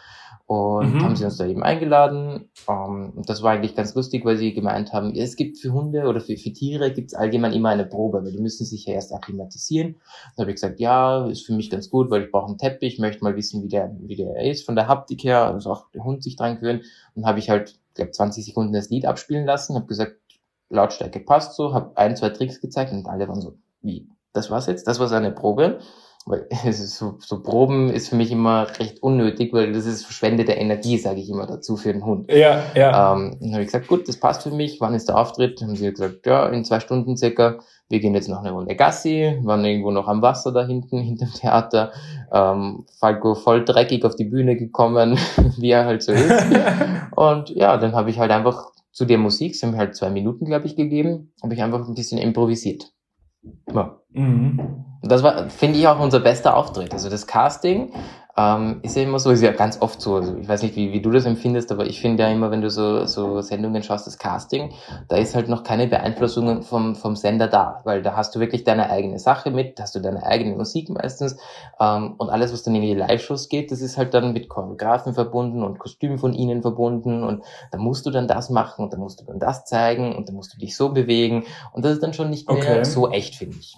Und mhm. haben sie uns da eben eingeladen. Um, ähm, und das war eigentlich ganz lustig, weil sie gemeint haben, es gibt für Hunde oder für, für Tiere gibt es allgemein immer eine Probe, weil die müssen sich ja erst akklimatisieren. Da habe ich gesagt, ja, ist für mich ganz gut, weil ich brauche einen Teppich, möchte mal wissen, wie der, wie der ist von der Haptik her, also auch der Hund sich dran gewöhnt. Und habe ich halt, glaube 20 Sekunden das Lied abspielen lassen, habe gesagt, Lautstärke passt so, habe ein, zwei Tricks gezeigt und alle waren so, wie, das war's jetzt? Das war seine Probe. Weil so, so Proben ist für mich immer recht unnötig, weil das ist verschwendete Energie, sage ich immer dazu für den Hund. Ja, ja. Ähm, dann habe ich gesagt, gut, das passt für mich. Wann ist der Auftritt? Dann haben sie gesagt, ja, in zwei Stunden circa. Wir gehen jetzt noch eine Runde Gassi, waren irgendwo noch am Wasser da hinten, hinterm Theater. Ähm, Falco voll dreckig auf die Bühne gekommen, wie er halt so ist. Und ja, dann habe ich halt einfach zu der Musik, es haben halt zwei Minuten, glaube ich, gegeben, habe ich einfach ein bisschen improvisiert. Ja. Mhm. Das war, finde ich, auch unser bester Auftritt. Also das Casting ähm, ist ja immer so, ist ja ganz oft so. Also ich weiß nicht, wie, wie du das empfindest, aber ich finde ja immer, wenn du so, so Sendungen schaust, das Casting, da ist halt noch keine Beeinflussung vom, vom Sender da, weil da hast du wirklich deine eigene Sache mit, hast du deine eigene Musik meistens ähm, und alles, was dann in die Live-Shows geht, das ist halt dann mit Choreografen verbunden und Kostümen von ihnen verbunden und da musst du dann das machen und da musst du dann das zeigen und da musst du dich so bewegen und das ist dann schon nicht mehr okay. so echt, finde ich.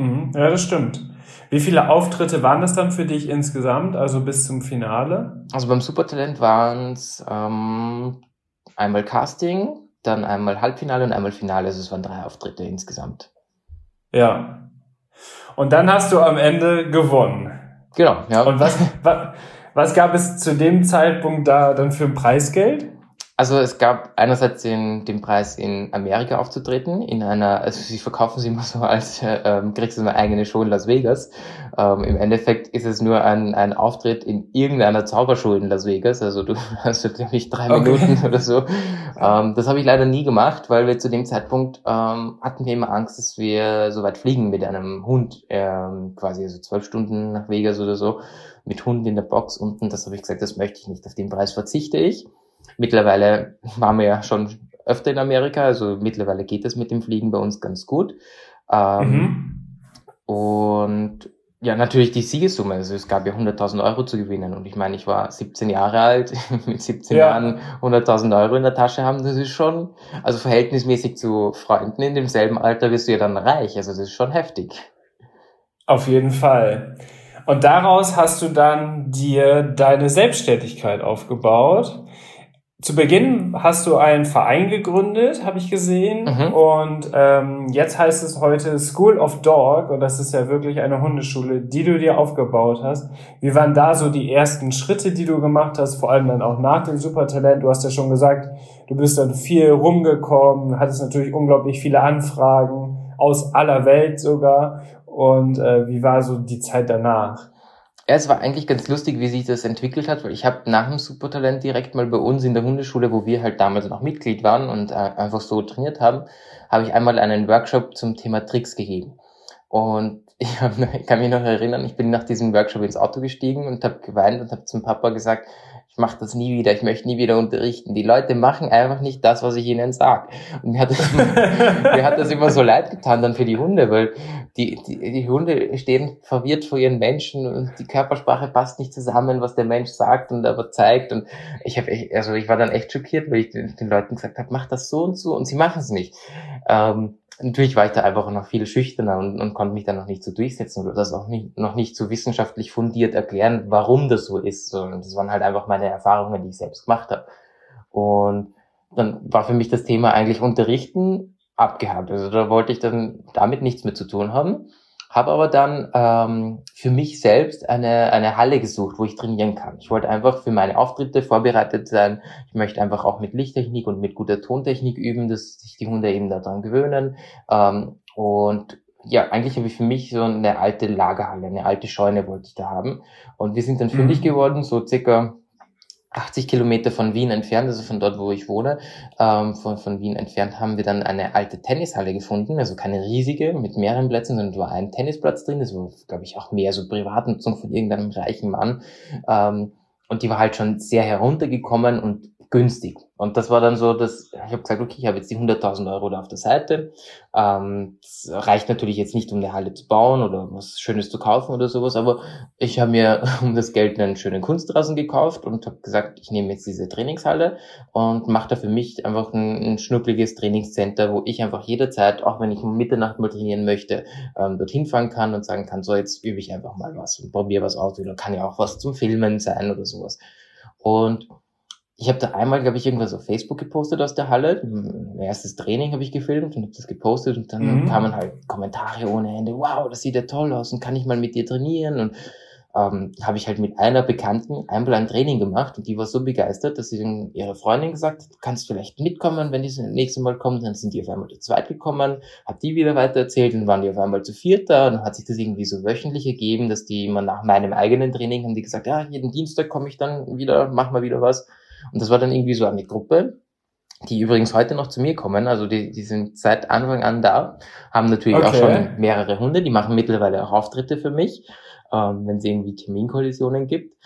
Mhm. Ja, das stimmt. Wie viele Auftritte waren das dann für dich insgesamt, also bis zum Finale? Also beim Supertalent waren es ähm, einmal Casting, dann einmal Halbfinale und einmal Finale. Also es waren drei Auftritte insgesamt. Ja. Und dann hast du am Ende gewonnen. Genau, ja. Und was, was, was gab es zu dem Zeitpunkt da dann für ein Preisgeld? Also es gab einerseits den, den Preis in Amerika aufzutreten, in einer, also sie verkaufen sie immer so als, äh, ähm, kriegst du eine eigene Show in Las Vegas. Ähm, Im Endeffekt ist es nur ein, ein Auftritt in irgendeiner Zaubershow in Las Vegas. Also du hast, glaube ich, drei okay. Minuten oder so. Ähm, das habe ich leider nie gemacht, weil wir zu dem Zeitpunkt ähm, hatten wir immer Angst, dass wir so weit fliegen mit einem Hund, ähm, quasi also zwölf Stunden nach Vegas oder so, mit Hund in der Box unten. Das habe ich gesagt, das möchte ich nicht. Auf den Preis verzichte ich. Mittlerweile waren wir ja schon öfter in Amerika, also mittlerweile geht es mit dem Fliegen bei uns ganz gut. Ähm, mhm. Und ja, natürlich die Siegessumme. Also es gab ja 100.000 Euro zu gewinnen. Und ich meine, ich war 17 Jahre alt, mit 17 ja. Jahren 100.000 Euro in der Tasche haben, das ist schon, also verhältnismäßig zu Freunden in demselben Alter wirst du ja dann reich. Also das ist schon heftig. Auf jeden Fall. Und daraus hast du dann dir deine Selbstständigkeit aufgebaut zu Beginn hast du einen Verein gegründet, habe ich gesehen. Mhm. Und ähm, jetzt heißt es heute School of Dog. Und das ist ja wirklich eine Hundeschule, die du dir aufgebaut hast. Wie waren da so die ersten Schritte, die du gemacht hast? Vor allem dann auch nach dem Supertalent. Du hast ja schon gesagt, du bist dann viel rumgekommen, hattest natürlich unglaublich viele Anfragen aus aller Welt sogar. Und äh, wie war so die Zeit danach? Ja, es war eigentlich ganz lustig, wie sich das entwickelt hat, weil ich habe nach dem Supertalent direkt mal bei uns in der Hundeschule, wo wir halt damals noch Mitglied waren und äh, einfach so trainiert haben, habe ich einmal einen Workshop zum Thema Tricks gegeben. Und ich, hab, ich kann mich noch erinnern, ich bin nach diesem Workshop ins Auto gestiegen und habe geweint und habe zum Papa gesagt, ich mache das nie wieder, ich möchte nie wieder unterrichten. Die Leute machen einfach nicht das, was ich ihnen sag. Und mir hat, das immer, mir hat das immer so leid getan dann für die Hunde, weil die, die, die Hunde stehen verwirrt vor ihren Menschen und die Körpersprache passt nicht zusammen, was der Mensch sagt und aber zeigt. Und ich habe also ich war dann echt schockiert, weil ich den, den Leuten gesagt habe, mach das so und so und sie machen es nicht. Ähm, natürlich war ich da einfach noch viel schüchterner und, und konnte mich da noch nicht so durchsetzen oder das auch nicht, noch nicht so wissenschaftlich fundiert erklären, warum das so ist. Das waren halt einfach meine Erfahrungen, die ich selbst gemacht habe. Und dann war für mich das Thema eigentlich Unterrichten abgehakt. Also da wollte ich dann damit nichts mehr zu tun haben. Habe aber dann ähm, für mich selbst eine, eine Halle gesucht, wo ich trainieren kann. Ich wollte einfach für meine Auftritte vorbereitet sein. Ich möchte einfach auch mit Lichttechnik und mit guter Tontechnik üben, dass sich die Hunde eben daran gewöhnen. Ähm, und ja, eigentlich habe ich für mich so eine alte Lagerhalle, eine alte Scheune wollte ich da haben. Und wir sind dann fündig mhm. geworden, so circa 80 Kilometer von Wien entfernt, also von dort, wo ich wohne, ähm, von, von Wien entfernt, haben wir dann eine alte Tennishalle gefunden, also keine riesige mit mehreren Plätzen, sondern nur ein Tennisplatz drin, das war, glaube ich, auch mehr so Privatnutzung von irgendeinem reichen Mann. Ähm, und die war halt schon sehr heruntergekommen und günstig. Und das war dann so, dass ich habe gesagt, okay, ich habe jetzt die 100.000 Euro da auf der Seite. Ähm, das reicht natürlich jetzt nicht, um eine Halle zu bauen oder was Schönes zu kaufen oder sowas, aber ich habe mir um das Geld einen schönen Kunstrasen gekauft und habe gesagt, ich nehme jetzt diese Trainingshalle und mache da für mich einfach ein, ein schnuckliges Trainingscenter, wo ich einfach jederzeit, auch wenn ich um Mitternacht mal trainieren möchte, ähm, dorthin fahren kann und sagen kann, so jetzt übe ich einfach mal was und probiere was aus oder kann ja auch was zum Filmen sein oder sowas. Und ich habe da einmal, glaube ich, irgendwas auf Facebook gepostet aus der Halle. Mein erstes Training habe ich gefilmt und habe das gepostet und dann mhm. kamen halt Kommentare ohne Ende. Wow, das sieht ja toll aus und kann ich mal mit dir trainieren? Und ähm, habe ich halt mit einer Bekannten einmal ein Training gemacht und die war so begeistert, dass sie dann ihre Freundin gesagt hat, du kannst vielleicht mitkommen, wenn die das nächste Mal kommt. Dann sind die auf einmal zu zweit gekommen, hat die wieder weiter erzählt und waren die auf einmal zu viert da. Und dann hat sich das irgendwie so wöchentlich ergeben, dass die immer nach meinem eigenen Training haben die gesagt, ja, jeden Dienstag komme ich dann wieder, mach mal wieder was. Und das war dann irgendwie so eine Gruppe, die übrigens heute noch zu mir kommen. Also die, die sind seit Anfang an da, haben natürlich okay. auch schon mehrere Hunde, die machen mittlerweile auch Auftritte für mich, ähm, wenn es irgendwie Terminkollisionen gibt.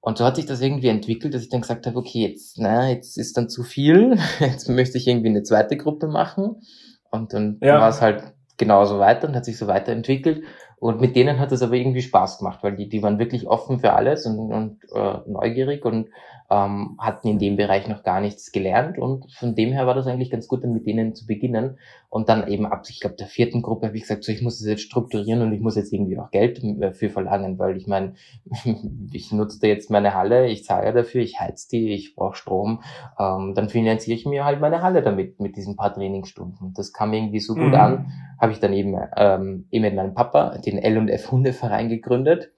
Und so hat sich das irgendwie entwickelt, dass ich dann gesagt habe, okay, jetzt, na, jetzt ist dann zu viel, jetzt möchte ich irgendwie eine zweite Gruppe machen. Und dann ja. war es halt genauso weiter und hat sich so weiterentwickelt. Und mit denen hat es aber irgendwie Spaß gemacht, weil die, die waren wirklich offen für alles und, und äh, neugierig und ähm, hatten in dem Bereich noch gar nichts gelernt und von dem her war das eigentlich ganz gut, dann mit denen zu beginnen und dann eben ab, ich glaube, der vierten Gruppe habe ich gesagt, so ich muss das jetzt strukturieren und ich muss jetzt irgendwie auch Geld äh, für verlangen, weil ich meine, ich nutze da jetzt meine Halle, ich zahle dafür, ich heiz die, ich brauche Strom, ähm, dann finanziere ich mir halt meine Halle damit, mit diesen paar Trainingsstunden. Das kam irgendwie so gut mhm. an, habe ich dann eben, ähm, eben mit meinem Papa den L&F Hundeverein gegründet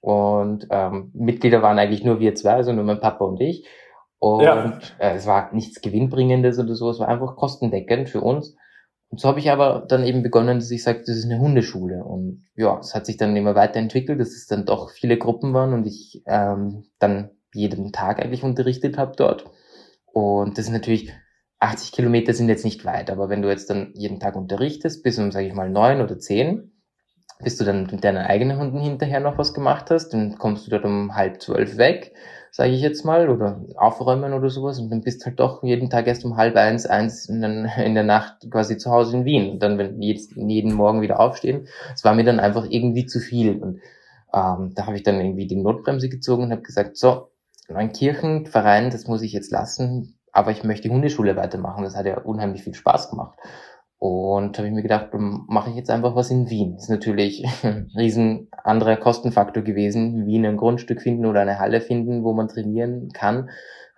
und ähm, Mitglieder waren eigentlich nur wir zwei, also nur mein Papa und ich. Und ja. äh, es war nichts Gewinnbringendes oder so, es war einfach kostendeckend für uns. Und so habe ich aber dann eben begonnen, dass ich sage, das ist eine Hundeschule. Und ja, es hat sich dann immer weiterentwickelt, dass es dann doch viele Gruppen waren und ich ähm, dann jeden Tag eigentlich unterrichtet habe dort. Und das ist natürlich, 80 Kilometer sind jetzt nicht weit, aber wenn du jetzt dann jeden Tag unterrichtest, bis um, sage ich mal, neun oder zehn, bis du dann mit deinen eigenen Hunden hinterher noch was gemacht hast, dann kommst du dort um halb zwölf weg, sage ich jetzt mal, oder aufräumen oder sowas und dann bist halt doch jeden Tag erst um halb eins, eins in, in der Nacht quasi zu Hause in Wien und dann wenn jeden, jeden Morgen wieder aufstehen. Es war mir dann einfach irgendwie zu viel und ähm, da habe ich dann irgendwie die Notbremse gezogen und habe gesagt, so, Neunkirchen, Verein, das muss ich jetzt lassen, aber ich möchte die Hundeschule weitermachen. Das hat ja unheimlich viel Spaß gemacht. Und habe ich mir gedacht, mache ich jetzt einfach was in Wien. Das ist natürlich ein riesen anderer Kostenfaktor gewesen. Wien ein Grundstück finden oder eine Halle finden, wo man trainieren kann,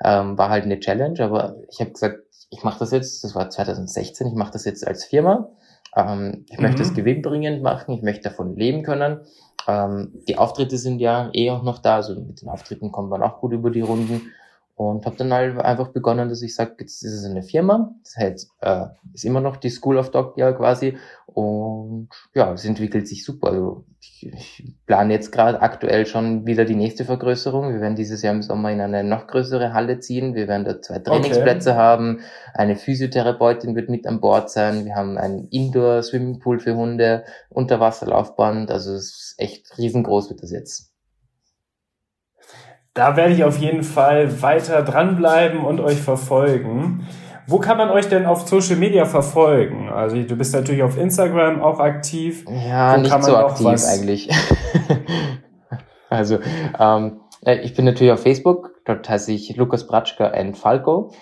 ähm, war halt eine Challenge. Aber ich habe gesagt, ich mache das jetzt, das war 2016, ich mache das jetzt als Firma. Ähm, ich mhm. möchte es gewinnbringend machen, ich möchte davon leben können. Ähm, die Auftritte sind ja eh auch noch da, also mit den Auftritten kommt man auch gut über die Runden. Und habe dann halt einfach begonnen, dass ich sage, jetzt ist es eine Firma, das heißt, äh, ist immer noch die School of Dog ja quasi. Und ja, es entwickelt sich super. Also ich, ich plane jetzt gerade aktuell schon wieder die nächste Vergrößerung. Wir werden dieses Jahr im Sommer in eine noch größere Halle ziehen. Wir werden da zwei Trainingsplätze okay. haben. Eine Physiotherapeutin wird mit an Bord sein. Wir haben ein Indoor-Swimmingpool für Hunde, Unterwasserlaufband. Also es ist echt riesengroß wird das jetzt. Da werde ich auf jeden Fall weiter dranbleiben und euch verfolgen. Wo kann man euch denn auf Social Media verfolgen? Also du bist natürlich auf Instagram auch aktiv. Ja, Wo nicht so aktiv eigentlich. also ähm, ich bin natürlich auf Facebook. Dort heiße ich Lukas Bratschka and Falco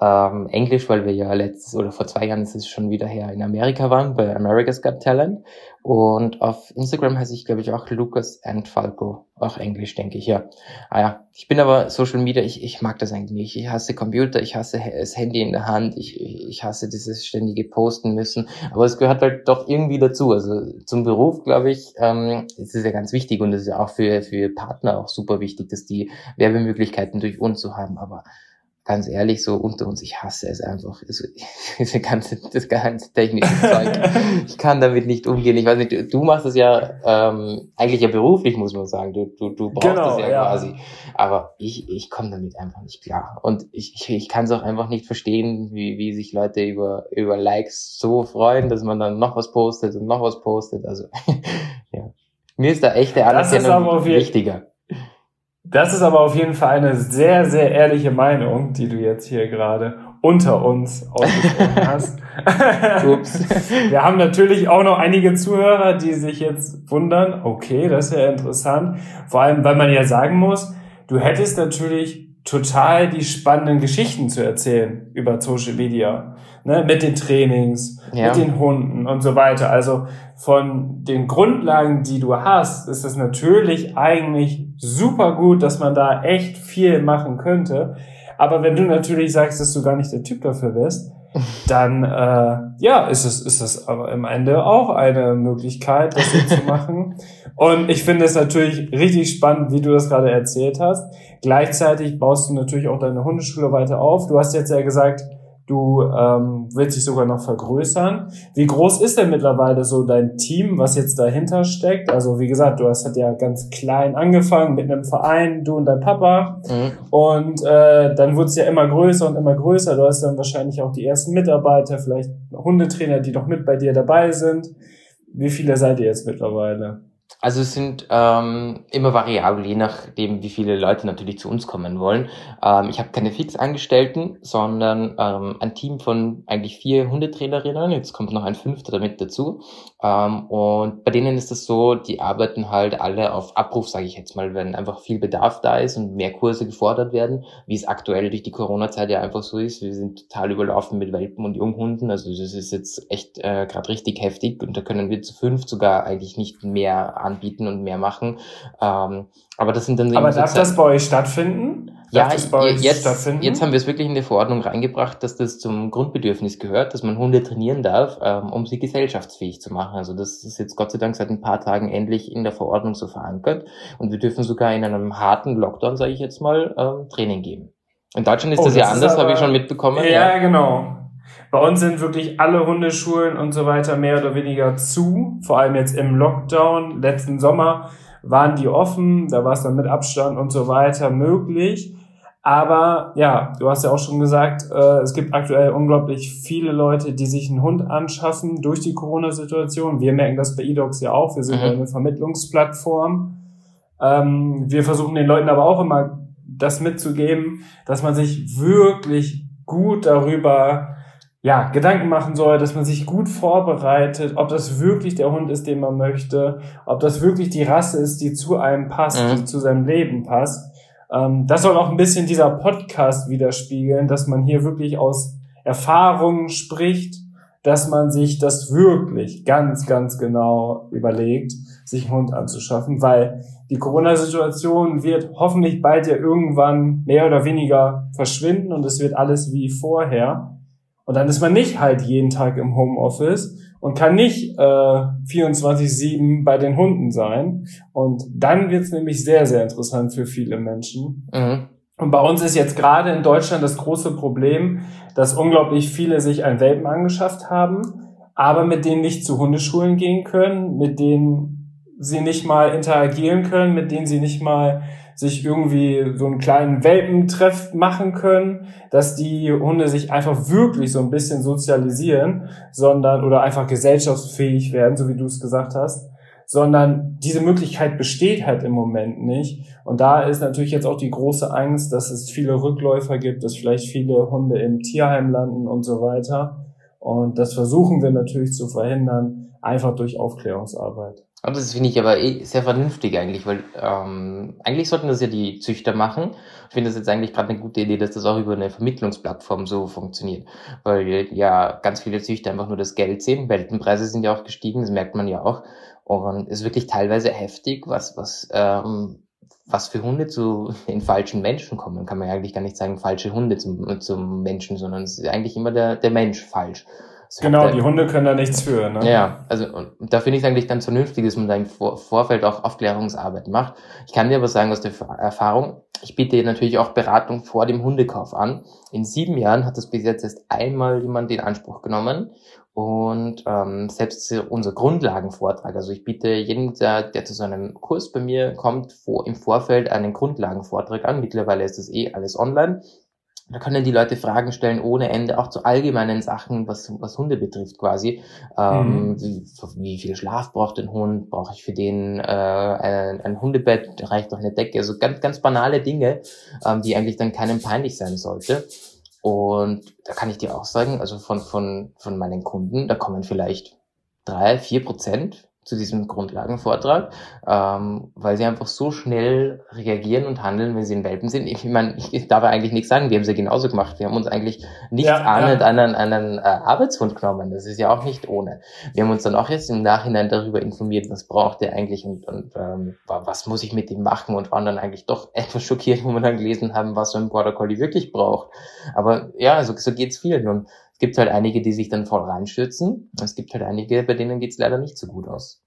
ähm, Englisch, weil wir ja letztes oder vor zwei Jahren ist es schon wieder her in Amerika waren, bei America's Got Talent. Und auf Instagram heiße ich, glaube ich, auch Lucas and Falco. Auch Englisch, denke ich, ja. Ah ja, ich bin aber Social Media, ich, ich mag das eigentlich nicht. Ich hasse Computer, ich hasse das Handy in der Hand, ich, ich hasse dieses ständige Posten müssen. Aber es gehört halt doch irgendwie dazu. Also zum Beruf, glaube ich, ähm, ist es ja ganz wichtig und es ist ja auch für, für Partner auch super wichtig, dass die Werbemöglichkeiten durch uns zu haben. Aber ganz ehrlich, so unter uns, ich hasse es einfach. Also, diese ganze, das ganze technische Zeug. Ich kann damit nicht umgehen. Ich weiß nicht, du, machst es ja ähm, eigentlich ja beruflich, muss man sagen. Du, du, du brauchst genau, es ja, ja, quasi. Aber ich, ich komme damit einfach nicht klar. Und ich, ich, ich kann es auch einfach nicht verstehen, wie, wie sich Leute über, über Likes so freuen, dass man dann noch was postet und noch was postet. Also, ja. Mir ist da echte Anerkennung wichtiger. Das ist aber auf jeden Fall eine sehr, sehr ehrliche Meinung, die du jetzt hier gerade unter uns ausgesprochen hast. Ups. Wir haben natürlich auch noch einige Zuhörer, die sich jetzt wundern, okay, das ist ja interessant. Vor allem, weil man ja sagen muss, du hättest natürlich total die spannenden Geschichten zu erzählen über Social Media, ne, mit den Trainings, ja. mit den Hunden und so weiter. Also von den Grundlagen, die du hast, ist es natürlich eigentlich super gut, dass man da echt viel machen könnte. Aber wenn du natürlich sagst, dass du gar nicht der Typ dafür bist, dann äh, ja, ist es ist es aber im Ende auch eine Möglichkeit, das so zu machen. Und ich finde es natürlich richtig spannend, wie du das gerade erzählt hast. Gleichzeitig baust du natürlich auch deine Hundeschule weiter auf. Du hast jetzt ja gesagt, Du ähm, willst dich sogar noch vergrößern. Wie groß ist denn mittlerweile so dein Team, was jetzt dahinter steckt? Also wie gesagt, du hast halt ja ganz klein angefangen mit einem Verein, du und dein Papa. Mhm. Und äh, dann wurde es ja immer größer und immer größer. Du hast dann wahrscheinlich auch die ersten Mitarbeiter, vielleicht Hundetrainer, die noch mit bei dir dabei sind. Wie viele seid ihr jetzt mittlerweile? Also es sind ähm, immer variabel, je nachdem, wie viele Leute natürlich zu uns kommen wollen. Ähm, ich habe keine Fixangestellten, sondern ähm, ein Team von eigentlich vier Hundetrainerinnen. Jetzt kommt noch ein fünfter damit dazu. Ähm, und bei denen ist das so, die arbeiten halt alle auf Abruf, sage ich jetzt mal, wenn einfach viel Bedarf da ist und mehr Kurse gefordert werden, wie es aktuell durch die Corona-Zeit ja einfach so ist. Wir sind total überlaufen mit Welpen und Junghunden. Also das ist jetzt echt äh, gerade richtig heftig und da können wir zu fünf sogar eigentlich nicht mehr anbieten und mehr machen. Ähm, aber das sind dann Aber darf so das bei euch stattfinden? Ja, jetzt, jetzt haben wir es wirklich in die Verordnung reingebracht, dass das zum Grundbedürfnis gehört, dass man Hunde trainieren darf, ähm, um sie gesellschaftsfähig zu machen. Also das ist jetzt Gott sei Dank seit ein paar Tagen endlich in der Verordnung so verankert. Und wir dürfen sogar in einem harten Lockdown, sage ich jetzt mal, ähm, Training geben. In Deutschland ist oh, das, das ja anders, habe ich schon mitbekommen. Ja, ja, genau. Bei uns sind wirklich alle Hundeschulen und so weiter mehr oder weniger zu. Vor allem jetzt im Lockdown. Letzten Sommer waren die offen. Da war es dann mit Abstand und so weiter möglich. Aber ja, du hast ja auch schon gesagt, äh, es gibt aktuell unglaublich viele Leute, die sich einen Hund anschaffen durch die Corona-Situation. Wir merken das bei eDogs ja auch. Wir sind mhm. ja eine Vermittlungsplattform. Ähm, wir versuchen den Leuten aber auch immer das mitzugeben, dass man sich wirklich gut darüber ja, Gedanken machen soll, dass man sich gut vorbereitet, ob das wirklich der Hund ist, den man möchte, ob das wirklich die Rasse ist, die zu einem passt, mhm. die zu seinem Leben passt. Ähm, das soll auch ein bisschen dieser Podcast widerspiegeln, dass man hier wirklich aus Erfahrungen spricht, dass man sich das wirklich ganz, ganz genau überlegt, sich einen Hund anzuschaffen, weil die Corona-Situation wird hoffentlich bald ja irgendwann mehr oder weniger verschwinden und es wird alles wie vorher. Und dann ist man nicht halt jeden Tag im Homeoffice und kann nicht äh, 24-7 bei den Hunden sein. Und dann wird's nämlich sehr, sehr interessant für viele Menschen. Mhm. Und bei uns ist jetzt gerade in Deutschland das große Problem, dass unglaublich viele sich ein Welpen angeschafft haben, aber mit denen nicht zu Hundeschulen gehen können, mit denen sie nicht mal interagieren können, mit denen sie nicht mal sich irgendwie so einen kleinen Welpentreff machen können, dass die Hunde sich einfach wirklich so ein bisschen sozialisieren, sondern oder einfach gesellschaftsfähig werden, so wie du es gesagt hast, sondern diese Möglichkeit besteht halt im Moment nicht. Und da ist natürlich jetzt auch die große Angst, dass es viele Rückläufer gibt, dass vielleicht viele Hunde im Tierheim landen und so weiter. Und das versuchen wir natürlich zu verhindern, einfach durch Aufklärungsarbeit. Und das finde ich aber eh sehr vernünftig eigentlich, weil ähm, eigentlich sollten das ja die Züchter machen. Ich finde das jetzt eigentlich gerade eine gute Idee, dass das auch über eine Vermittlungsplattform so funktioniert. Weil ja ganz viele Züchter einfach nur das Geld sehen. Weltenpreise sind ja auch gestiegen, das merkt man ja auch. Und es ist wirklich teilweise heftig, was, was, ähm, was für Hunde zu den falschen Menschen kommen. Kann man ja eigentlich gar nicht sagen, falsche Hunde zum, zum Menschen, sondern es ist eigentlich immer der, der Mensch falsch. Genau, die Hunde können da nichts für. Ne? Ja, also und da finde ich es eigentlich ganz vernünftig, dass man da im Vor Vorfeld auch Aufklärungsarbeit macht. Ich kann dir aber sagen aus der Erfahrung, ich biete natürlich auch Beratung vor dem Hundekauf an. In sieben Jahren hat das bis jetzt erst einmal jemand in Anspruch genommen. Und ähm, selbst unser Grundlagenvortrag, also ich biete jedem, der, der zu so einem Kurs bei mir kommt, vor, im Vorfeld einen Grundlagenvortrag an. Mittlerweile ist das eh alles online. Da können die Leute Fragen stellen ohne Ende, auch zu allgemeinen Sachen, was, was Hunde betrifft quasi. Ähm, mhm. wie, wie, viel Schlaf braucht ein Hund? Brauche ich für den äh, ein, ein Hundebett? Reicht doch eine Decke? Also ganz, ganz banale Dinge, ähm, die eigentlich dann keinem peinlich sein sollte. Und da kann ich dir auch sagen, also von, von, von meinen Kunden, da kommen vielleicht drei, vier Prozent zu diesem Grundlagenvortrag, ähm, weil sie einfach so schnell reagieren und handeln, wenn sie in Welpen sind. Ich, meine, ich darf eigentlich nichts sagen, wir haben sie genauso gemacht. Wir haben uns eigentlich nicht ja, ahnend ja. an einen, an einen äh, Arbeitshund genommen. Das ist ja auch nicht ohne. Wir haben uns dann auch jetzt im Nachhinein darüber informiert, was braucht der eigentlich und, und ähm, was muss ich mit ihm machen und waren dann eigentlich doch etwas schockiert, wo wir dann gelesen haben, was so ein Border Collie wirklich braucht. Aber ja, also, so geht's vielen. Und es gibt halt einige, die sich dann voll reinstürzen. Es gibt halt einige, bei denen geht's leider nicht so gut aus.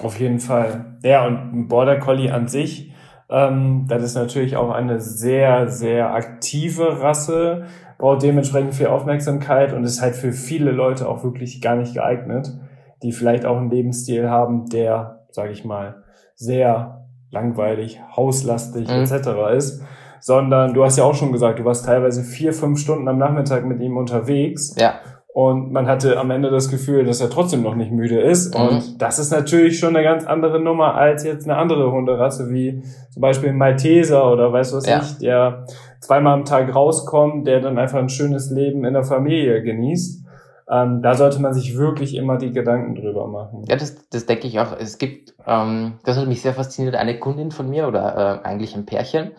Auf jeden Fall. Ja, und ein Border Collie an sich, ähm, das ist natürlich auch eine sehr, sehr aktive Rasse, braucht dementsprechend viel Aufmerksamkeit und ist halt für viele Leute auch wirklich gar nicht geeignet, die vielleicht auch einen Lebensstil haben, der, sage ich mal, sehr langweilig, hauslastig mhm. etc. ist sondern du hast ja auch schon gesagt, du warst teilweise vier, fünf Stunden am Nachmittag mit ihm unterwegs. Ja. Und man hatte am Ende das Gefühl, dass er trotzdem noch nicht müde ist. Mhm. Und das ist natürlich schon eine ganz andere Nummer als jetzt eine andere Hunderasse, wie zum Beispiel ein Malteser oder weiß was ja. ich, der zweimal am Tag rauskommt, der dann einfach ein schönes Leben in der Familie genießt. Ähm, da sollte man sich wirklich immer die Gedanken drüber machen. Ja, das, das denke ich auch. Es gibt, ähm, das hat mich sehr fasziniert, eine Kundin von mir oder äh, eigentlich ein Pärchen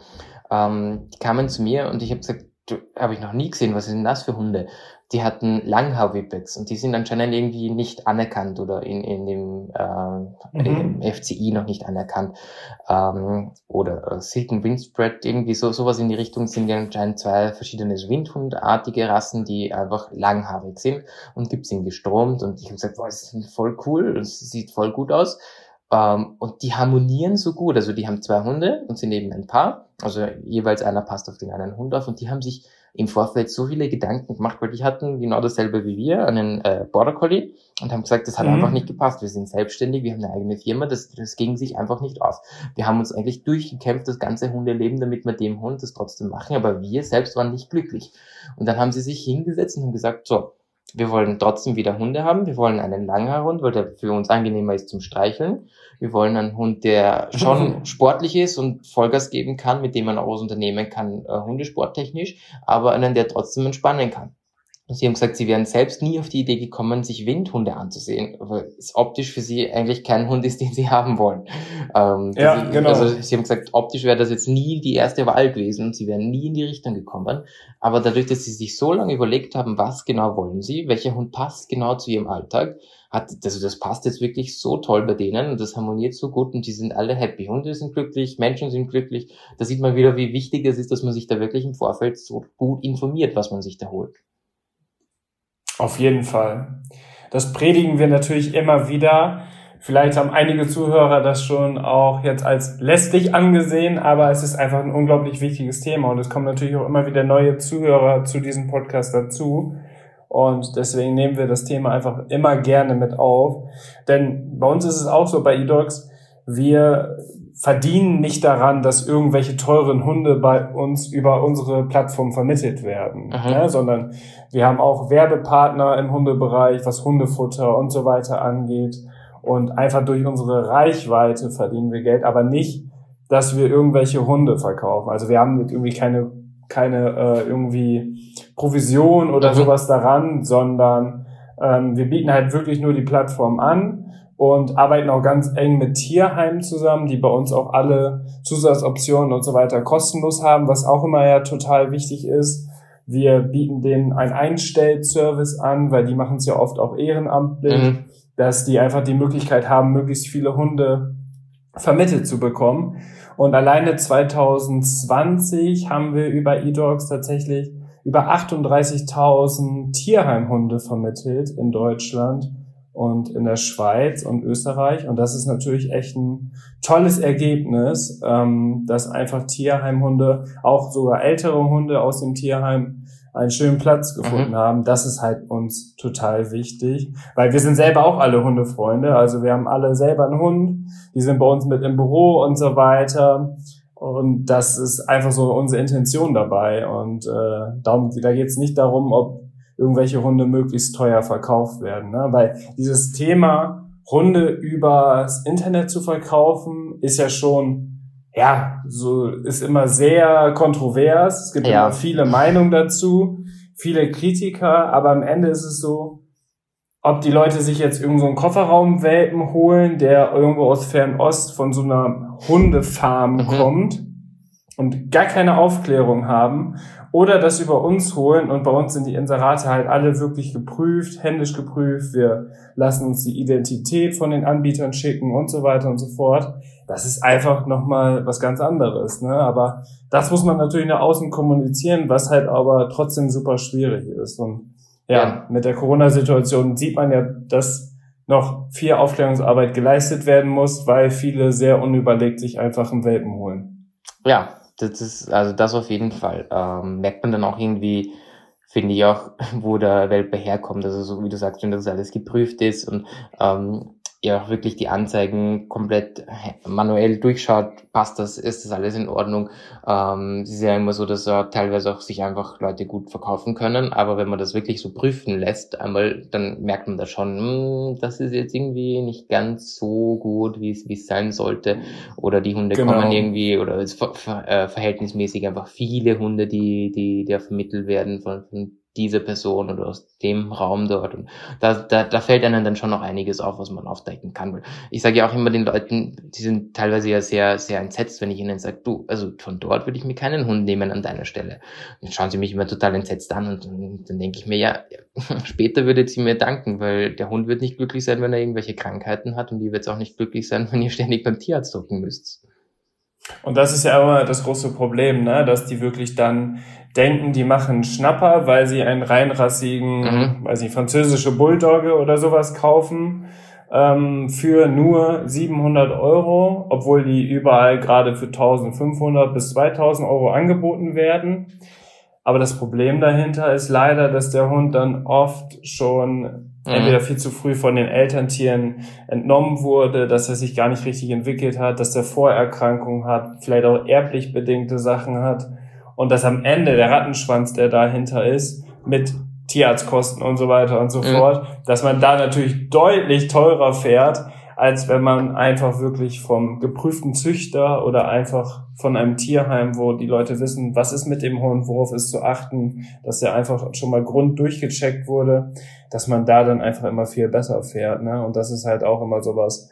ähm, die kamen zu mir und ich habe gesagt, habe ich noch nie gesehen, was sind das für Hunde? Die hatten Langhaar-Whippets und die sind anscheinend irgendwie nicht anerkannt oder in, in dem äh, mhm. im FCI noch nicht anerkannt. Ähm, oder äh, Silken Windspread, irgendwie so sowas in die Richtung sind ja anscheinend zwei verschiedene Windhundartige Rassen, die einfach langhaarig sind und gibt's ihn gestromt und ich habe gesagt, boah, das ist voll cool, das sieht voll gut aus. Ähm, und die harmonieren so gut. Also die haben zwei Hunde und sind eben ein Paar. Also jeweils einer passt auf den anderen Hund auf. Und die haben sich im Vorfeld so viele Gedanken gemacht, weil die hatten genau dasselbe wie wir, einen äh, Border Collie, und haben gesagt, das hat mhm. einfach nicht gepasst. Wir sind selbstständig, wir haben eine eigene Firma, das, das ging sich einfach nicht aus. Wir haben uns eigentlich durchgekämpft, das ganze Hundeleben, damit wir dem Hund das trotzdem machen, aber wir selbst waren nicht glücklich. Und dann haben sie sich hingesetzt und haben gesagt, so, wir wollen trotzdem wieder Hunde haben. Wir wollen einen Langhaarhund, weil der für uns angenehmer ist zum Streicheln. Wir wollen einen Hund, der schon sportlich ist und Vollgas geben kann, mit dem man auch was unternehmen kann, äh, hundesporttechnisch, aber einen, der trotzdem entspannen kann. Sie haben gesagt, sie wären selbst nie auf die Idee gekommen, sich Windhunde anzusehen, weil es optisch für sie eigentlich kein Hund ist, den sie haben wollen. Ähm, ja, genau. Also sie haben gesagt, optisch wäre das jetzt nie die erste Wahl gewesen und sie wären nie in die Richtung gekommen. Aber dadurch, dass sie sich so lange überlegt haben, was genau wollen sie, welcher Hund passt genau zu ihrem Alltag, hat, also das passt jetzt wirklich so toll bei denen und das harmoniert so gut und die sind alle happy. Hunde sind glücklich, Menschen sind glücklich. Da sieht man wieder, wie wichtig es ist, dass man sich da wirklich im Vorfeld so gut informiert, was man sich da holt. Auf jeden Fall. Das predigen wir natürlich immer wieder. Vielleicht haben einige Zuhörer das schon auch jetzt als lästig angesehen, aber es ist einfach ein unglaublich wichtiges Thema und es kommen natürlich auch immer wieder neue Zuhörer zu diesem Podcast dazu. Und deswegen nehmen wir das Thema einfach immer gerne mit auf. Denn bei uns ist es auch so bei eDogs, wir verdienen nicht daran, dass irgendwelche teuren Hunde bei uns über unsere Plattform vermittelt werden, ne? sondern wir haben auch Werbepartner im Hundebereich, was Hundefutter und so weiter angeht. Und einfach durch unsere Reichweite verdienen wir Geld, aber nicht, dass wir irgendwelche Hunde verkaufen. Also wir haben irgendwie keine, keine äh, irgendwie Provision oder mhm. sowas daran, sondern ähm, wir bieten halt wirklich nur die Plattform an und arbeiten auch ganz eng mit Tierheimen zusammen, die bei uns auch alle Zusatzoptionen und so weiter kostenlos haben, was auch immer ja total wichtig ist. Wir bieten denen einen Einstellservice an, weil die machen es ja oft auch ehrenamtlich, mhm. dass die einfach die Möglichkeit haben, möglichst viele Hunde vermittelt zu bekommen. Und alleine 2020 haben wir über eDogs tatsächlich über 38.000 Tierheimhunde vermittelt in Deutschland und in der Schweiz und Österreich. Und das ist natürlich echt ein tolles Ergebnis, ähm, dass einfach Tierheimhunde, auch sogar ältere Hunde aus dem Tierheim, einen schönen Platz gefunden mhm. haben. Das ist halt uns total wichtig, weil wir sind selber auch alle Hundefreunde. Also wir haben alle selber einen Hund, die sind bei uns mit im Büro und so weiter. Und das ist einfach so unsere Intention dabei. Und äh, darum, da geht es nicht darum, ob irgendwelche Hunde möglichst teuer verkauft werden. Ne? Weil dieses Thema, Hunde übers Internet zu verkaufen, ist ja schon, ja, so, ist immer sehr kontrovers. Es gibt ja. immer viele Meinungen dazu, viele Kritiker, aber am Ende ist es so, ob die Leute sich jetzt irgend so einen Kofferraumwelpen holen, der irgendwo aus Fernost von so einer Hundefarm mhm. kommt und gar keine Aufklärung haben oder das über uns holen und bei uns sind die Inserate halt alle wirklich geprüft, händisch geprüft, wir lassen uns die Identität von den Anbietern schicken und so weiter und so fort. Das ist einfach nochmal was ganz anderes, ne? Aber das muss man natürlich nach außen kommunizieren, was halt aber trotzdem super schwierig ist und ja, ja. mit der Corona-Situation sieht man ja, dass noch viel Aufklärungsarbeit geleistet werden muss, weil viele sehr unüberlegt sich einfach einen Welpen holen. Ja, das ist, also das auf jeden Fall. Ähm, merkt man dann auch irgendwie, finde ich auch, wo der Welpe herkommt. Also so wie du sagst, wenn das alles geprüft ist und ähm, ihr auch wirklich die Anzeigen komplett manuell durchschaut, passt das, ist das alles in Ordnung. Ähm, es ist ja immer so, dass äh, teilweise auch sich einfach Leute gut verkaufen können, aber wenn man das wirklich so prüfen lässt, einmal, dann merkt man da schon, mh, hm, das ist jetzt irgendwie nicht ganz so gut, wie es wie es sein sollte. Oder die Hunde genau. kommen irgendwie, oder es ver, ver, äh, verhältnismäßig einfach viele Hunde, die, die, die vermittelt werden von, von diese Person oder aus dem Raum dort. Und da, da, da fällt einem dann schon noch einiges auf, was man aufdecken kann. Ich sage ja auch immer den Leuten, die sind teilweise ja sehr, sehr entsetzt, wenn ich ihnen sage, du, also von dort würde ich mir keinen Hund nehmen an deiner Stelle. Dann schauen sie mich immer total entsetzt an und, und dann denke ich mir, ja, später würdet sie mir danken, weil der Hund wird nicht glücklich sein, wenn er irgendwelche Krankheiten hat und die wird es auch nicht glücklich sein, wenn ihr ständig beim Tierarzt drucken müsst. Und das ist ja immer das große Problem, ne? dass die wirklich dann denken, die machen Schnapper, weil sie einen reinrassigen, mhm. weiß nicht, französische Bulldogge oder sowas kaufen ähm, für nur 700 Euro, obwohl die überall gerade für 1500 bis 2000 Euro angeboten werden. Aber das Problem dahinter ist leider, dass der Hund dann oft schon mhm. entweder viel zu früh von den Elterntieren entnommen wurde, dass er sich gar nicht richtig entwickelt hat, dass er Vorerkrankungen hat, vielleicht auch erblich bedingte Sachen hat und dass am Ende der Rattenschwanz, der dahinter ist, mit Tierarztkosten und so weiter und so mhm. fort, dass man da natürlich deutlich teurer fährt, als wenn man einfach wirklich vom geprüften Züchter oder einfach von einem Tierheim, wo die Leute wissen, was ist mit dem Hund, worauf ist zu achten, dass der einfach schon mal grund durchgecheckt wurde, dass man da dann einfach immer viel besser fährt. Ne? Und das ist halt auch immer sowas,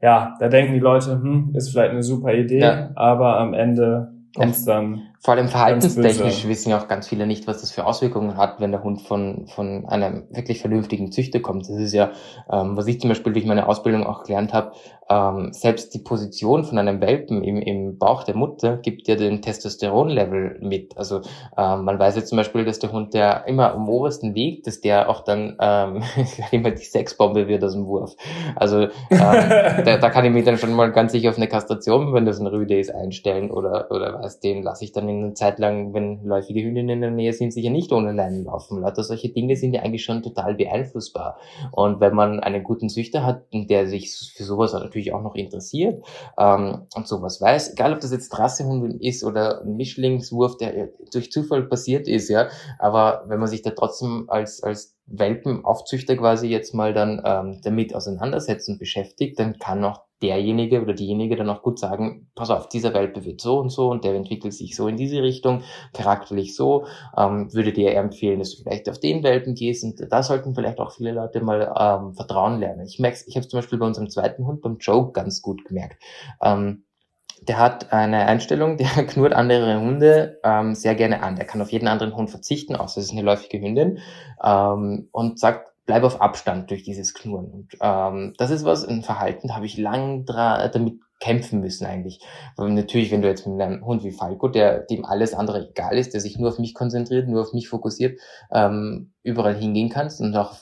ja, da denken die Leute, hm, ist vielleicht eine super Idee, ja. aber am Ende kommt es dann vor allem verhaltenstechnisch wissen ja auch ganz viele nicht, was das für Auswirkungen hat, wenn der Hund von, von einem wirklich vernünftigen Züchter kommt. Das ist ja, ähm, was ich zum Beispiel durch meine Ausbildung auch gelernt habe, ähm, selbst die Position von einem Welpen im, im Bauch der Mutter gibt ja den Testosteronlevel mit. Also ähm, man weiß jetzt zum Beispiel, dass der Hund, der immer am obersten liegt, dass der auch dann ähm, immer die Sexbombe wird aus dem Wurf. Also ähm, da, da kann ich mich dann schon mal ganz sicher auf eine Kastration, wenn das ein Rüde ist, einstellen oder, oder was, den lasse ich dann eine Zeit lang, wenn läufige Hühner in der Nähe sind, sicher nicht ohne Leinen laufen. Lauter solche Dinge sind ja eigentlich schon total beeinflussbar. Und wenn man einen guten Züchter hat, der sich für sowas natürlich auch noch interessiert ähm, und sowas weiß, egal ob das jetzt Rassehund ist oder ein Mischlingswurf, der durch Zufall passiert ist, ja, aber wenn man sich da trotzdem als, als Welpenaufzüchter quasi jetzt mal dann ähm, damit auseinandersetzt und beschäftigt, dann kann auch derjenige oder diejenige dann auch gut sagen, pass auf, dieser Welpe wird so und so und der entwickelt sich so in diese Richtung, charakterlich so, ähm, würde dir eher empfehlen, dass du vielleicht auf den Welpen gehst und da sollten vielleicht auch viele Leute mal ähm, Vertrauen lernen. Ich merke ich habe zum Beispiel bei unserem zweiten Hund, beim Joe, ganz gut gemerkt. Ähm, der hat eine Einstellung, der knurrt andere Hunde ähm, sehr gerne an. Der kann auf jeden anderen Hund verzichten, außer es ist eine läufige Hündin, ähm, und sagt, bleib auf Abstand durch dieses Knurren. Und ähm, das ist was, ein Verhalten, habe ich lang damit kämpfen müssen eigentlich. Aber natürlich, wenn du jetzt mit einem Hund wie Falco, der dem alles andere egal ist, der sich nur auf mich konzentriert, nur auf mich fokussiert, ähm, überall hingehen kannst und auch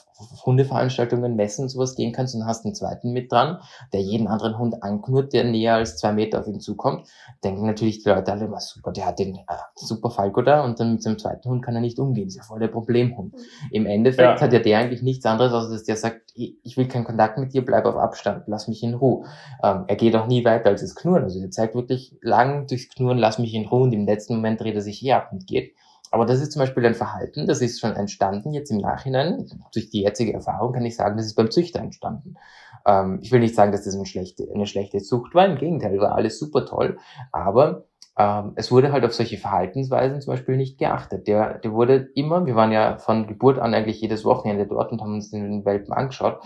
Hundeveranstaltungen, Messen und sowas gehen kannst und hast einen zweiten mit dran, der jeden anderen Hund anknurrt, der näher als zwei Meter auf ihn zukommt, denken natürlich die Leute alle immer, super, der hat den äh, super Falco da und dann mit seinem zweiten Hund kann er nicht umgehen, ist ja voll der Problemhund. Im Endeffekt ja. hat ja der eigentlich nichts anderes, als dass der sagt, ich will keinen Kontakt mit dir, bleib auf Abstand, lass mich in Ruhe. Ähm, er geht auch nie weiter als das Knurren, also er zeigt wirklich lang durchs Knurren, lass mich in Ruhe und im letzten Moment dreht er sich hier ab und geht. Aber das ist zum Beispiel ein Verhalten, das ist schon entstanden jetzt im Nachhinein. Durch die jetzige Erfahrung kann ich sagen, das ist beim Züchter entstanden. Ähm, ich will nicht sagen, dass das eine schlechte, eine schlechte Zucht war. Im Gegenteil, war alles super toll. Aber ähm, es wurde halt auf solche Verhaltensweisen zum Beispiel nicht geachtet. Der, der wurde immer, wir waren ja von Geburt an eigentlich jedes Wochenende dort und haben uns den Welpen angeschaut.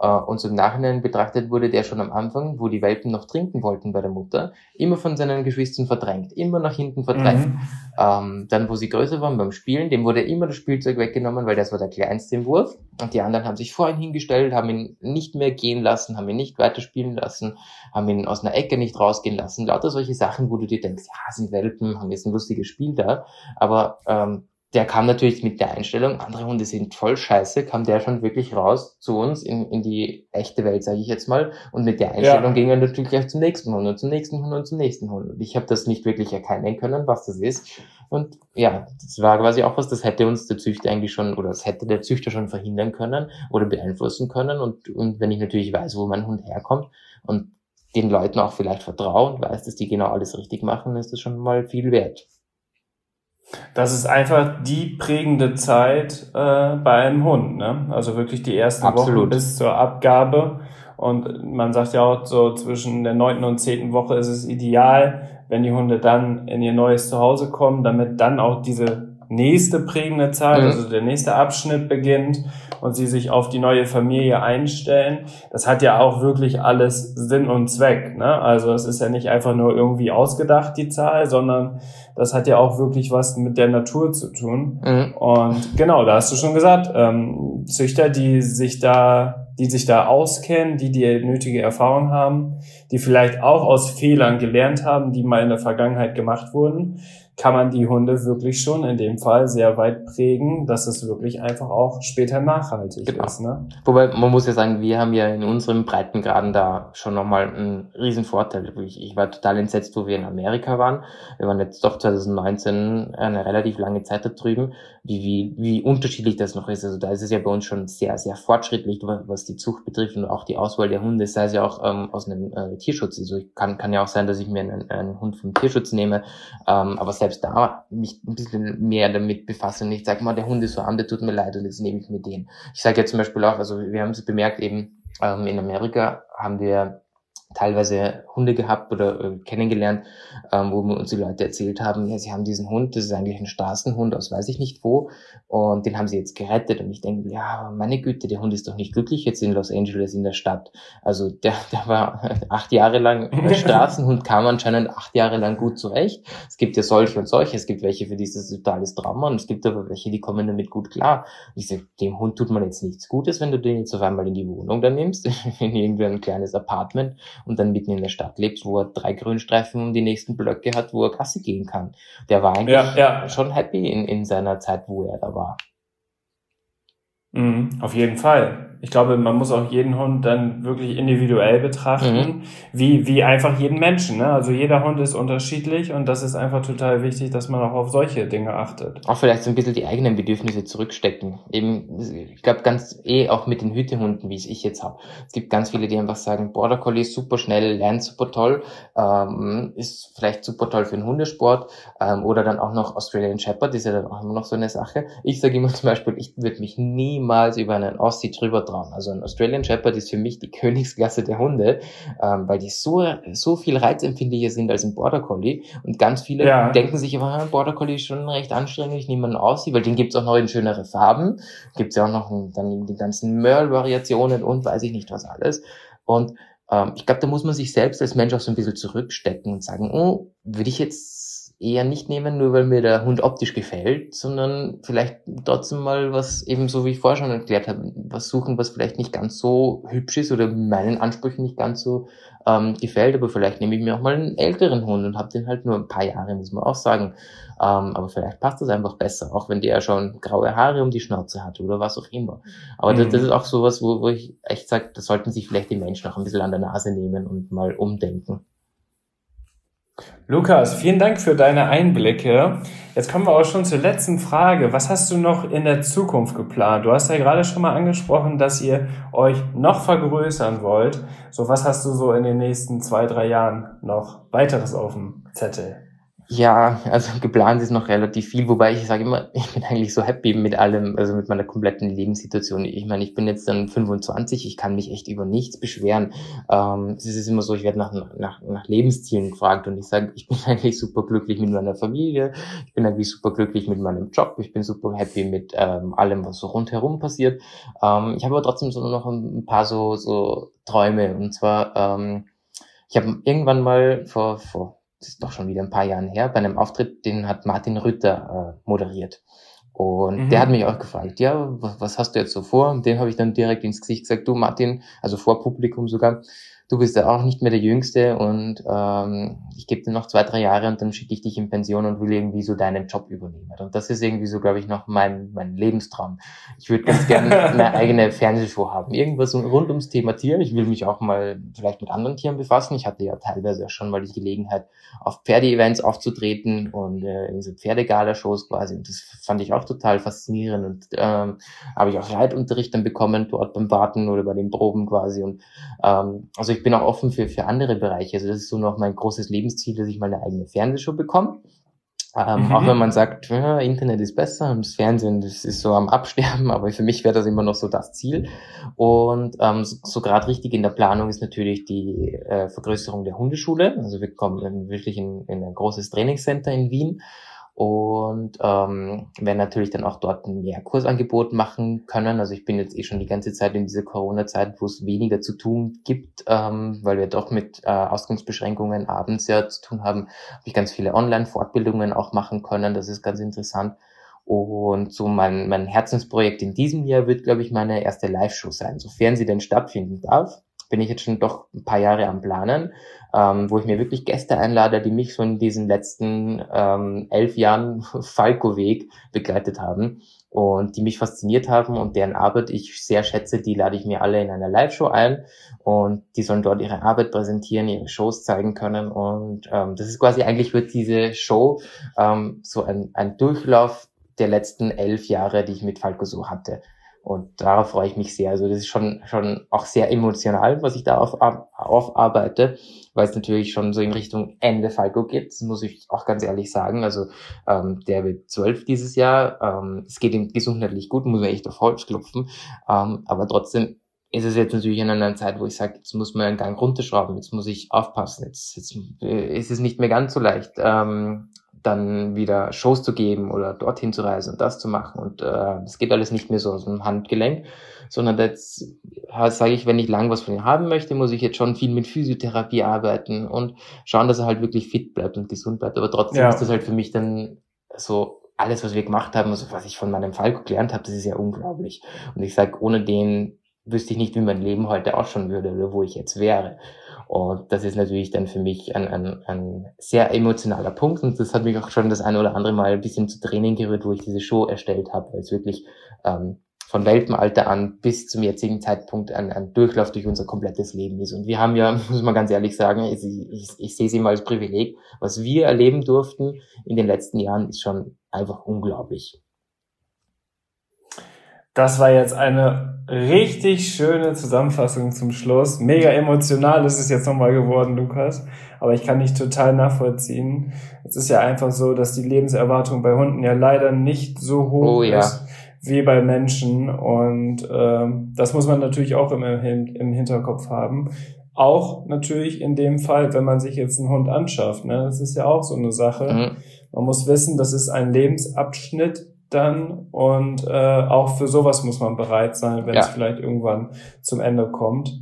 Äh, und so im Nachhinein betrachtet wurde der schon am Anfang, wo die Welpen noch trinken wollten bei der Mutter, immer von seinen Geschwistern verdrängt, immer nach hinten verdrängt. Mhm. Ähm, dann, wo sie größer waren beim Spielen, dem wurde immer das Spielzeug weggenommen, weil das war der kleinste im Wurf. Und die anderen haben sich vor ihn hingestellt, haben ihn nicht mehr gehen lassen, haben ihn nicht weiterspielen lassen, haben ihn aus einer Ecke nicht rausgehen lassen. Lauter solche Sachen, wo du dir denkst, ja, sind Welpen, haben jetzt ein lustiges Spiel da. Aber ähm, der kam natürlich mit der Einstellung, andere Hunde sind voll scheiße, kam der schon wirklich raus zu uns in, in die echte Welt, sage ich jetzt mal. Und mit der Einstellung ja. ging er natürlich gleich zum nächsten Hund und zum nächsten Hund und zum nächsten Hund. Und ich habe das nicht wirklich erkennen können, was das ist. Und ja, das war quasi auch was, das hätte uns der Züchter eigentlich schon, oder das hätte der Züchter schon verhindern können oder beeinflussen können. Und, und wenn ich natürlich weiß, wo mein Hund herkommt und den Leuten auch vielleicht vertraue und weiß, dass die genau alles richtig machen, ist das schon mal viel wert. Das ist einfach die prägende Zeit äh, bei einem Hund, ne? Also wirklich die ersten Absolut. Wochen bis zur Abgabe. Und man sagt ja auch so zwischen der neunten und zehnten Woche ist es ideal, wenn die Hunde dann in ihr neues Zuhause kommen, damit dann auch diese nächste prägende Zeit, mhm. also der nächste Abschnitt beginnt und sie sich auf die neue Familie einstellen. Das hat ja auch wirklich alles Sinn und Zweck. Ne? Also es ist ja nicht einfach nur irgendwie ausgedacht, die Zahl, sondern das hat ja auch wirklich was mit der Natur zu tun. Mhm. Und genau, da hast du schon gesagt, ähm, Züchter, die sich da, die sich da auskennen, die die nötige Erfahrung haben, die vielleicht auch aus Fehlern gelernt haben, die mal in der Vergangenheit gemacht wurden, kann man die Hunde wirklich schon in dem Fall sehr weit prägen, dass es wirklich einfach auch später nachhaltig genau. ist. Ne? Wobei man muss ja sagen, wir haben ja in unserem Breitengraden da schon nochmal einen riesen Vorteil. Ich, ich war total entsetzt, wo wir in Amerika waren. Wir waren jetzt doch 2019 eine relativ lange Zeit da drüben, wie, wie, wie unterschiedlich das noch ist. Also da ist es ja bei uns schon sehr, sehr fortschrittlich, was die Zucht betrifft und auch die Auswahl der Hunde, sei es ja auch ähm, aus einem äh, Tierschutz. Also kann, kann ja auch sein, dass ich mir einen, einen Hund vom Tierschutz nehme, ähm, aber selbst da mich ein bisschen mehr damit befasse und ich sage mal, der Hund ist so arm, der tut mir leid und jetzt nehme ich mir den. Ich sage ja zum Beispiel auch, also wir haben es bemerkt eben, ähm, in Amerika haben wir teilweise Hunde gehabt oder äh, kennengelernt, ähm, wo uns die Leute erzählt haben, ja, sie haben diesen Hund, das ist eigentlich ein Straßenhund aus weiß ich nicht wo und den haben sie jetzt gerettet und ich denke, ja, meine Güte, der Hund ist doch nicht glücklich jetzt in Los Angeles in der Stadt. Also der, der war acht Jahre lang Straßenhund, kam anscheinend acht Jahre lang gut zurecht. Es gibt ja solche und solche, es gibt welche, für die ist das totales Trauma und es gibt aber welche, die kommen damit gut klar. ich sage, dem Hund tut man jetzt nichts Gutes, wenn du den jetzt auf einmal in die Wohnung dann nimmst, in irgendwie ein kleines Apartment und dann mitten in der Stadt lebst, wo er drei Grünstreifen und die nächsten Blöcke hat, wo er Kasse gehen kann. Der war eigentlich ja, ja. schon happy in, in seiner Zeit, wo er da war. Mhm, auf jeden Fall ich glaube, man muss auch jeden Hund dann wirklich individuell betrachten, mhm. wie, wie einfach jeden Menschen. Ne? Also jeder Hund ist unterschiedlich und das ist einfach total wichtig, dass man auch auf solche Dinge achtet. Auch vielleicht so ein bisschen die eigenen Bedürfnisse zurückstecken. Eben, ich glaube ganz eh auch mit den Hütehunden, wie es ich jetzt habe. Es gibt ganz viele, die einfach sagen, Border Collie ist super schnell, lernt super toll, ähm, ist vielleicht super toll für den Hundesport ähm, oder dann auch noch Australian Shepherd, ist ja dann auch immer noch so eine Sache. Ich sage immer zum Beispiel, ich würde mich niemals über einen Aussie drüber Traum. Also ein Australian Shepherd ist für mich die Königsklasse der Hunde, ähm, weil die so, so viel reizempfindlicher sind als ein Border Collie. Und ganz viele ja. denken sich aber, ein Border Collie ist schon recht anstrengend, ich nehme einen Aussie, weil den gibt's auch noch in schönere Farben. Gibt's ja auch noch dann die ganzen Merle-Variationen und weiß ich nicht was alles. Und ähm, ich glaube, da muss man sich selbst als Mensch auch so ein bisschen zurückstecken und sagen, oh, würde ich jetzt eher nicht nehmen, nur weil mir der Hund optisch gefällt, sondern vielleicht trotzdem mal was, eben so wie ich vorher schon erklärt habe, was suchen, was vielleicht nicht ganz so hübsch ist oder meinen Ansprüchen nicht ganz so ähm, gefällt, aber vielleicht nehme ich mir auch mal einen älteren Hund und habe den halt nur ein paar Jahre, muss man auch sagen. Ähm, aber vielleicht passt das einfach besser, auch wenn der schon graue Haare um die Schnauze hat oder was auch immer. Aber mhm. das, das, ist auch sowas, wo, wo ich echt sage, da sollten sich vielleicht die Menschen auch ein bisschen an der Nase nehmen und mal umdenken. Lukas, vielen Dank für deine Einblicke. Jetzt kommen wir auch schon zur letzten Frage. Was hast du noch in der Zukunft geplant? Du hast ja gerade schon mal angesprochen, dass ihr euch noch vergrößern wollt. So, was hast du so in den nächsten zwei, drei Jahren noch weiteres auf dem Zettel? Ja, also geplant ist noch relativ viel, wobei ich sage immer, ich bin eigentlich so happy mit allem, also mit meiner kompletten Lebenssituation. Ich meine, ich bin jetzt dann 25, ich kann mich echt über nichts beschweren. Ähm, es ist immer so, ich werde nach, nach, nach Lebenszielen gefragt und ich sage, ich bin eigentlich super glücklich mit meiner Familie, ich bin eigentlich super glücklich mit meinem Job, ich bin super happy mit ähm, allem, was so rundherum passiert. Ähm, ich habe aber trotzdem so noch ein paar so, so Träume und zwar, ähm, ich habe irgendwann mal vor, vor das ist doch schon wieder ein paar Jahren her, bei einem Auftritt, den hat Martin Rütter äh, moderiert. Und mhm. der hat mich auch gefragt, ja, was, was hast du jetzt so vor? Und dem habe ich dann direkt ins Gesicht gesagt, du Martin, also vor Publikum sogar, du bist ja auch nicht mehr der Jüngste und ähm, ich gebe dir noch zwei, drei Jahre und dann schicke ich dich in Pension und will irgendwie so deinen Job übernehmen. Und das ist irgendwie so, glaube ich, noch mein, mein Lebenstraum. Ich würde ganz gerne eine eigene Fernsehshow haben. Irgendwas rund ums Thema Tier. Ich will mich auch mal vielleicht mit anderen Tieren befassen. Ich hatte ja teilweise schon mal die Gelegenheit, auf Pferdeevents aufzutreten und äh, in so Pferdegala-Shows quasi. Und das fand ich auch total faszinierend. Und ähm, habe ich auch Reitunterricht dann bekommen, dort beim Warten oder bei den Proben quasi. Und ähm, also ich ich bin auch offen für, für andere Bereiche. Also das ist so noch mein großes Lebensziel, dass ich mal eine eigene Fernsehshow bekomme. Ähm, mhm. Auch wenn man sagt, ja, Internet ist besser und das Fernsehen, das ist so am Absterben, aber für mich wäre das immer noch so das Ziel. Und ähm, so, so gerade richtig in der Planung ist natürlich die äh, Vergrößerung der Hundeschule. Also wir kommen wirklich in, in ein großes Trainingscenter in Wien und ähm, werden natürlich dann auch dort mehr Kursangebot machen können. Also ich bin jetzt eh schon die ganze Zeit in dieser Corona-Zeit, wo es weniger zu tun gibt, ähm, weil wir doch mit äh, Ausgangsbeschränkungen abends ja zu tun haben, habe ich ganz viele Online-Fortbildungen auch machen können. Das ist ganz interessant. Und so mein, mein Herzensprojekt in diesem Jahr wird, glaube ich, meine erste Live-Show sein, sofern sie denn stattfinden darf bin ich jetzt schon doch ein paar Jahre am Planen, ähm, wo ich mir wirklich Gäste einlade, die mich so in diesen letzten ähm, elf Jahren Falco-Weg begleitet haben und die mich fasziniert haben und deren Arbeit ich sehr schätze, die lade ich mir alle in einer Live-Show ein und die sollen dort ihre Arbeit präsentieren, ihre Shows zeigen können und ähm, das ist quasi eigentlich wird diese Show ähm, so ein, ein Durchlauf der letzten elf Jahre, die ich mit Falco so hatte. Und darauf freue ich mich sehr. Also das ist schon, schon auch sehr emotional, was ich da auf, aufarbeite, weil es natürlich schon so in Richtung Ende Falco geht. Das muss ich auch ganz ehrlich sagen. Also ähm, der wird zwölf dieses Jahr. Ähm, es geht ihm gesundheitlich gut, muss man echt auf Holz klopfen. Ähm, aber trotzdem ist es jetzt natürlich in einer Zeit, wo ich sage, jetzt muss man einen Gang runterschrauben, jetzt muss ich aufpassen, jetzt, jetzt äh, ist es nicht mehr ganz so leicht, ähm, dann wieder Shows zu geben oder dorthin zu reisen und das zu machen. Und äh, das geht alles nicht mehr so aus dem Handgelenk, sondern jetzt sage ich, wenn ich lang was von ihm haben möchte, muss ich jetzt schon viel mit Physiotherapie arbeiten und schauen, dass er halt wirklich fit bleibt und gesund bleibt. Aber trotzdem ja. ist das halt für mich dann so alles, was wir gemacht haben, also was ich von meinem Falco gelernt habe, das ist ja unglaublich. Und ich sage, ohne den wüsste ich nicht, wie mein Leben heute ausschauen würde oder wo ich jetzt wäre. Und das ist natürlich dann für mich ein, ein, ein sehr emotionaler Punkt. Und das hat mich auch schon das eine oder andere Mal ein bisschen zu Tränen gerührt, wo ich diese Show erstellt habe, weil es wirklich ähm, von Welpenalter an bis zum jetzigen Zeitpunkt ein, ein Durchlauf durch unser komplettes Leben ist. Und wir haben ja, muss man ganz ehrlich sagen, ich, ich, ich sehe es immer als Privileg, was wir erleben durften in den letzten Jahren, ist schon einfach unglaublich. Das war jetzt eine richtig schöne Zusammenfassung zum Schluss. Mega emotional ist es jetzt nochmal geworden, Lukas. Aber ich kann dich total nachvollziehen. Es ist ja einfach so, dass die Lebenserwartung bei Hunden ja leider nicht so hoch oh, ja. ist wie bei Menschen. Und äh, das muss man natürlich auch im, im Hinterkopf haben. Auch natürlich in dem Fall, wenn man sich jetzt einen Hund anschafft. Ne? Das ist ja auch so eine Sache. Mhm. Man muss wissen, das ist ein Lebensabschnitt, dann und äh, auch für sowas muss man bereit sein, wenn ja. es vielleicht irgendwann zum Ende kommt.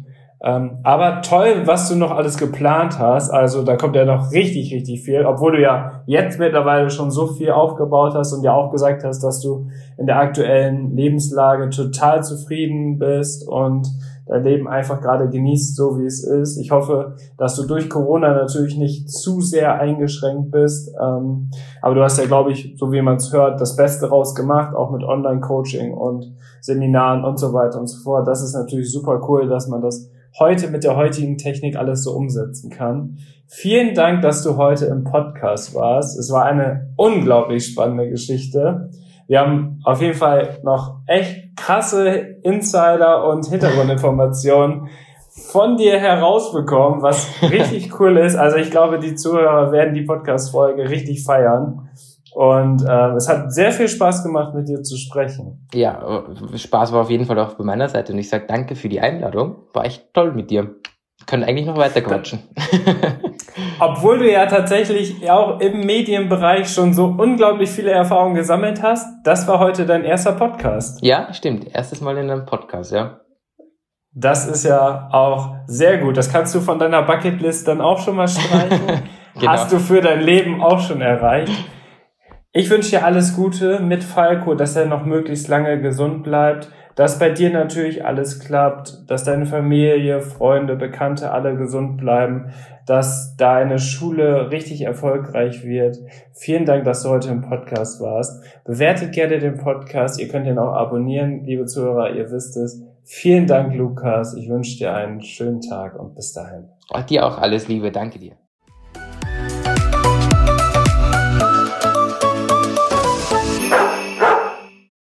Ähm, aber toll, was du noch alles geplant hast. Also da kommt ja noch richtig, richtig viel, obwohl du ja jetzt mittlerweile schon so viel aufgebaut hast und ja auch gesagt hast, dass du in der aktuellen Lebenslage total zufrieden bist und dein Leben einfach gerade genießt, so wie es ist. Ich hoffe, dass du durch Corona natürlich nicht zu sehr eingeschränkt bist. Ähm, aber du hast ja, glaube ich, so wie man es hört, das Beste rausgemacht, auch mit Online-Coaching und Seminaren und so weiter und so fort. Das ist natürlich super cool, dass man das heute mit der heutigen Technik alles so umsetzen kann. Vielen Dank, dass du heute im Podcast warst. Es war eine unglaublich spannende Geschichte. Wir haben auf jeden Fall noch echt krasse Insider und Hintergrundinformationen von dir herausbekommen, was richtig cool ist. Also ich glaube, die Zuhörer werden die Podcast-Folge richtig feiern. Und äh, es hat sehr viel Spaß gemacht, mit dir zu sprechen. Ja, Spaß war auf jeden Fall auch bei meiner Seite. Und ich sage danke für die Einladung. War echt toll mit dir. Können eigentlich noch weiter quatschen. Obwohl du ja tatsächlich auch im Medienbereich schon so unglaublich viele Erfahrungen gesammelt hast, das war heute dein erster Podcast. Ja, stimmt. Erstes Mal in einem Podcast, ja. Das ist ja auch sehr gut. Das kannst du von deiner Bucketlist dann auch schon mal streichen. genau. Hast du für dein Leben auch schon erreicht. Ich wünsche dir alles Gute mit Falco, dass er noch möglichst lange gesund bleibt, dass bei dir natürlich alles klappt, dass deine Familie, Freunde, Bekannte alle gesund bleiben, dass deine Schule richtig erfolgreich wird. Vielen Dank, dass du heute im Podcast warst. Bewertet gerne den Podcast. Ihr könnt ihn auch abonnieren, liebe Zuhörer, ihr wisst es. Vielen Dank, Lukas. Ich wünsche dir einen schönen Tag und bis dahin. Dir auch alles Liebe. Danke dir.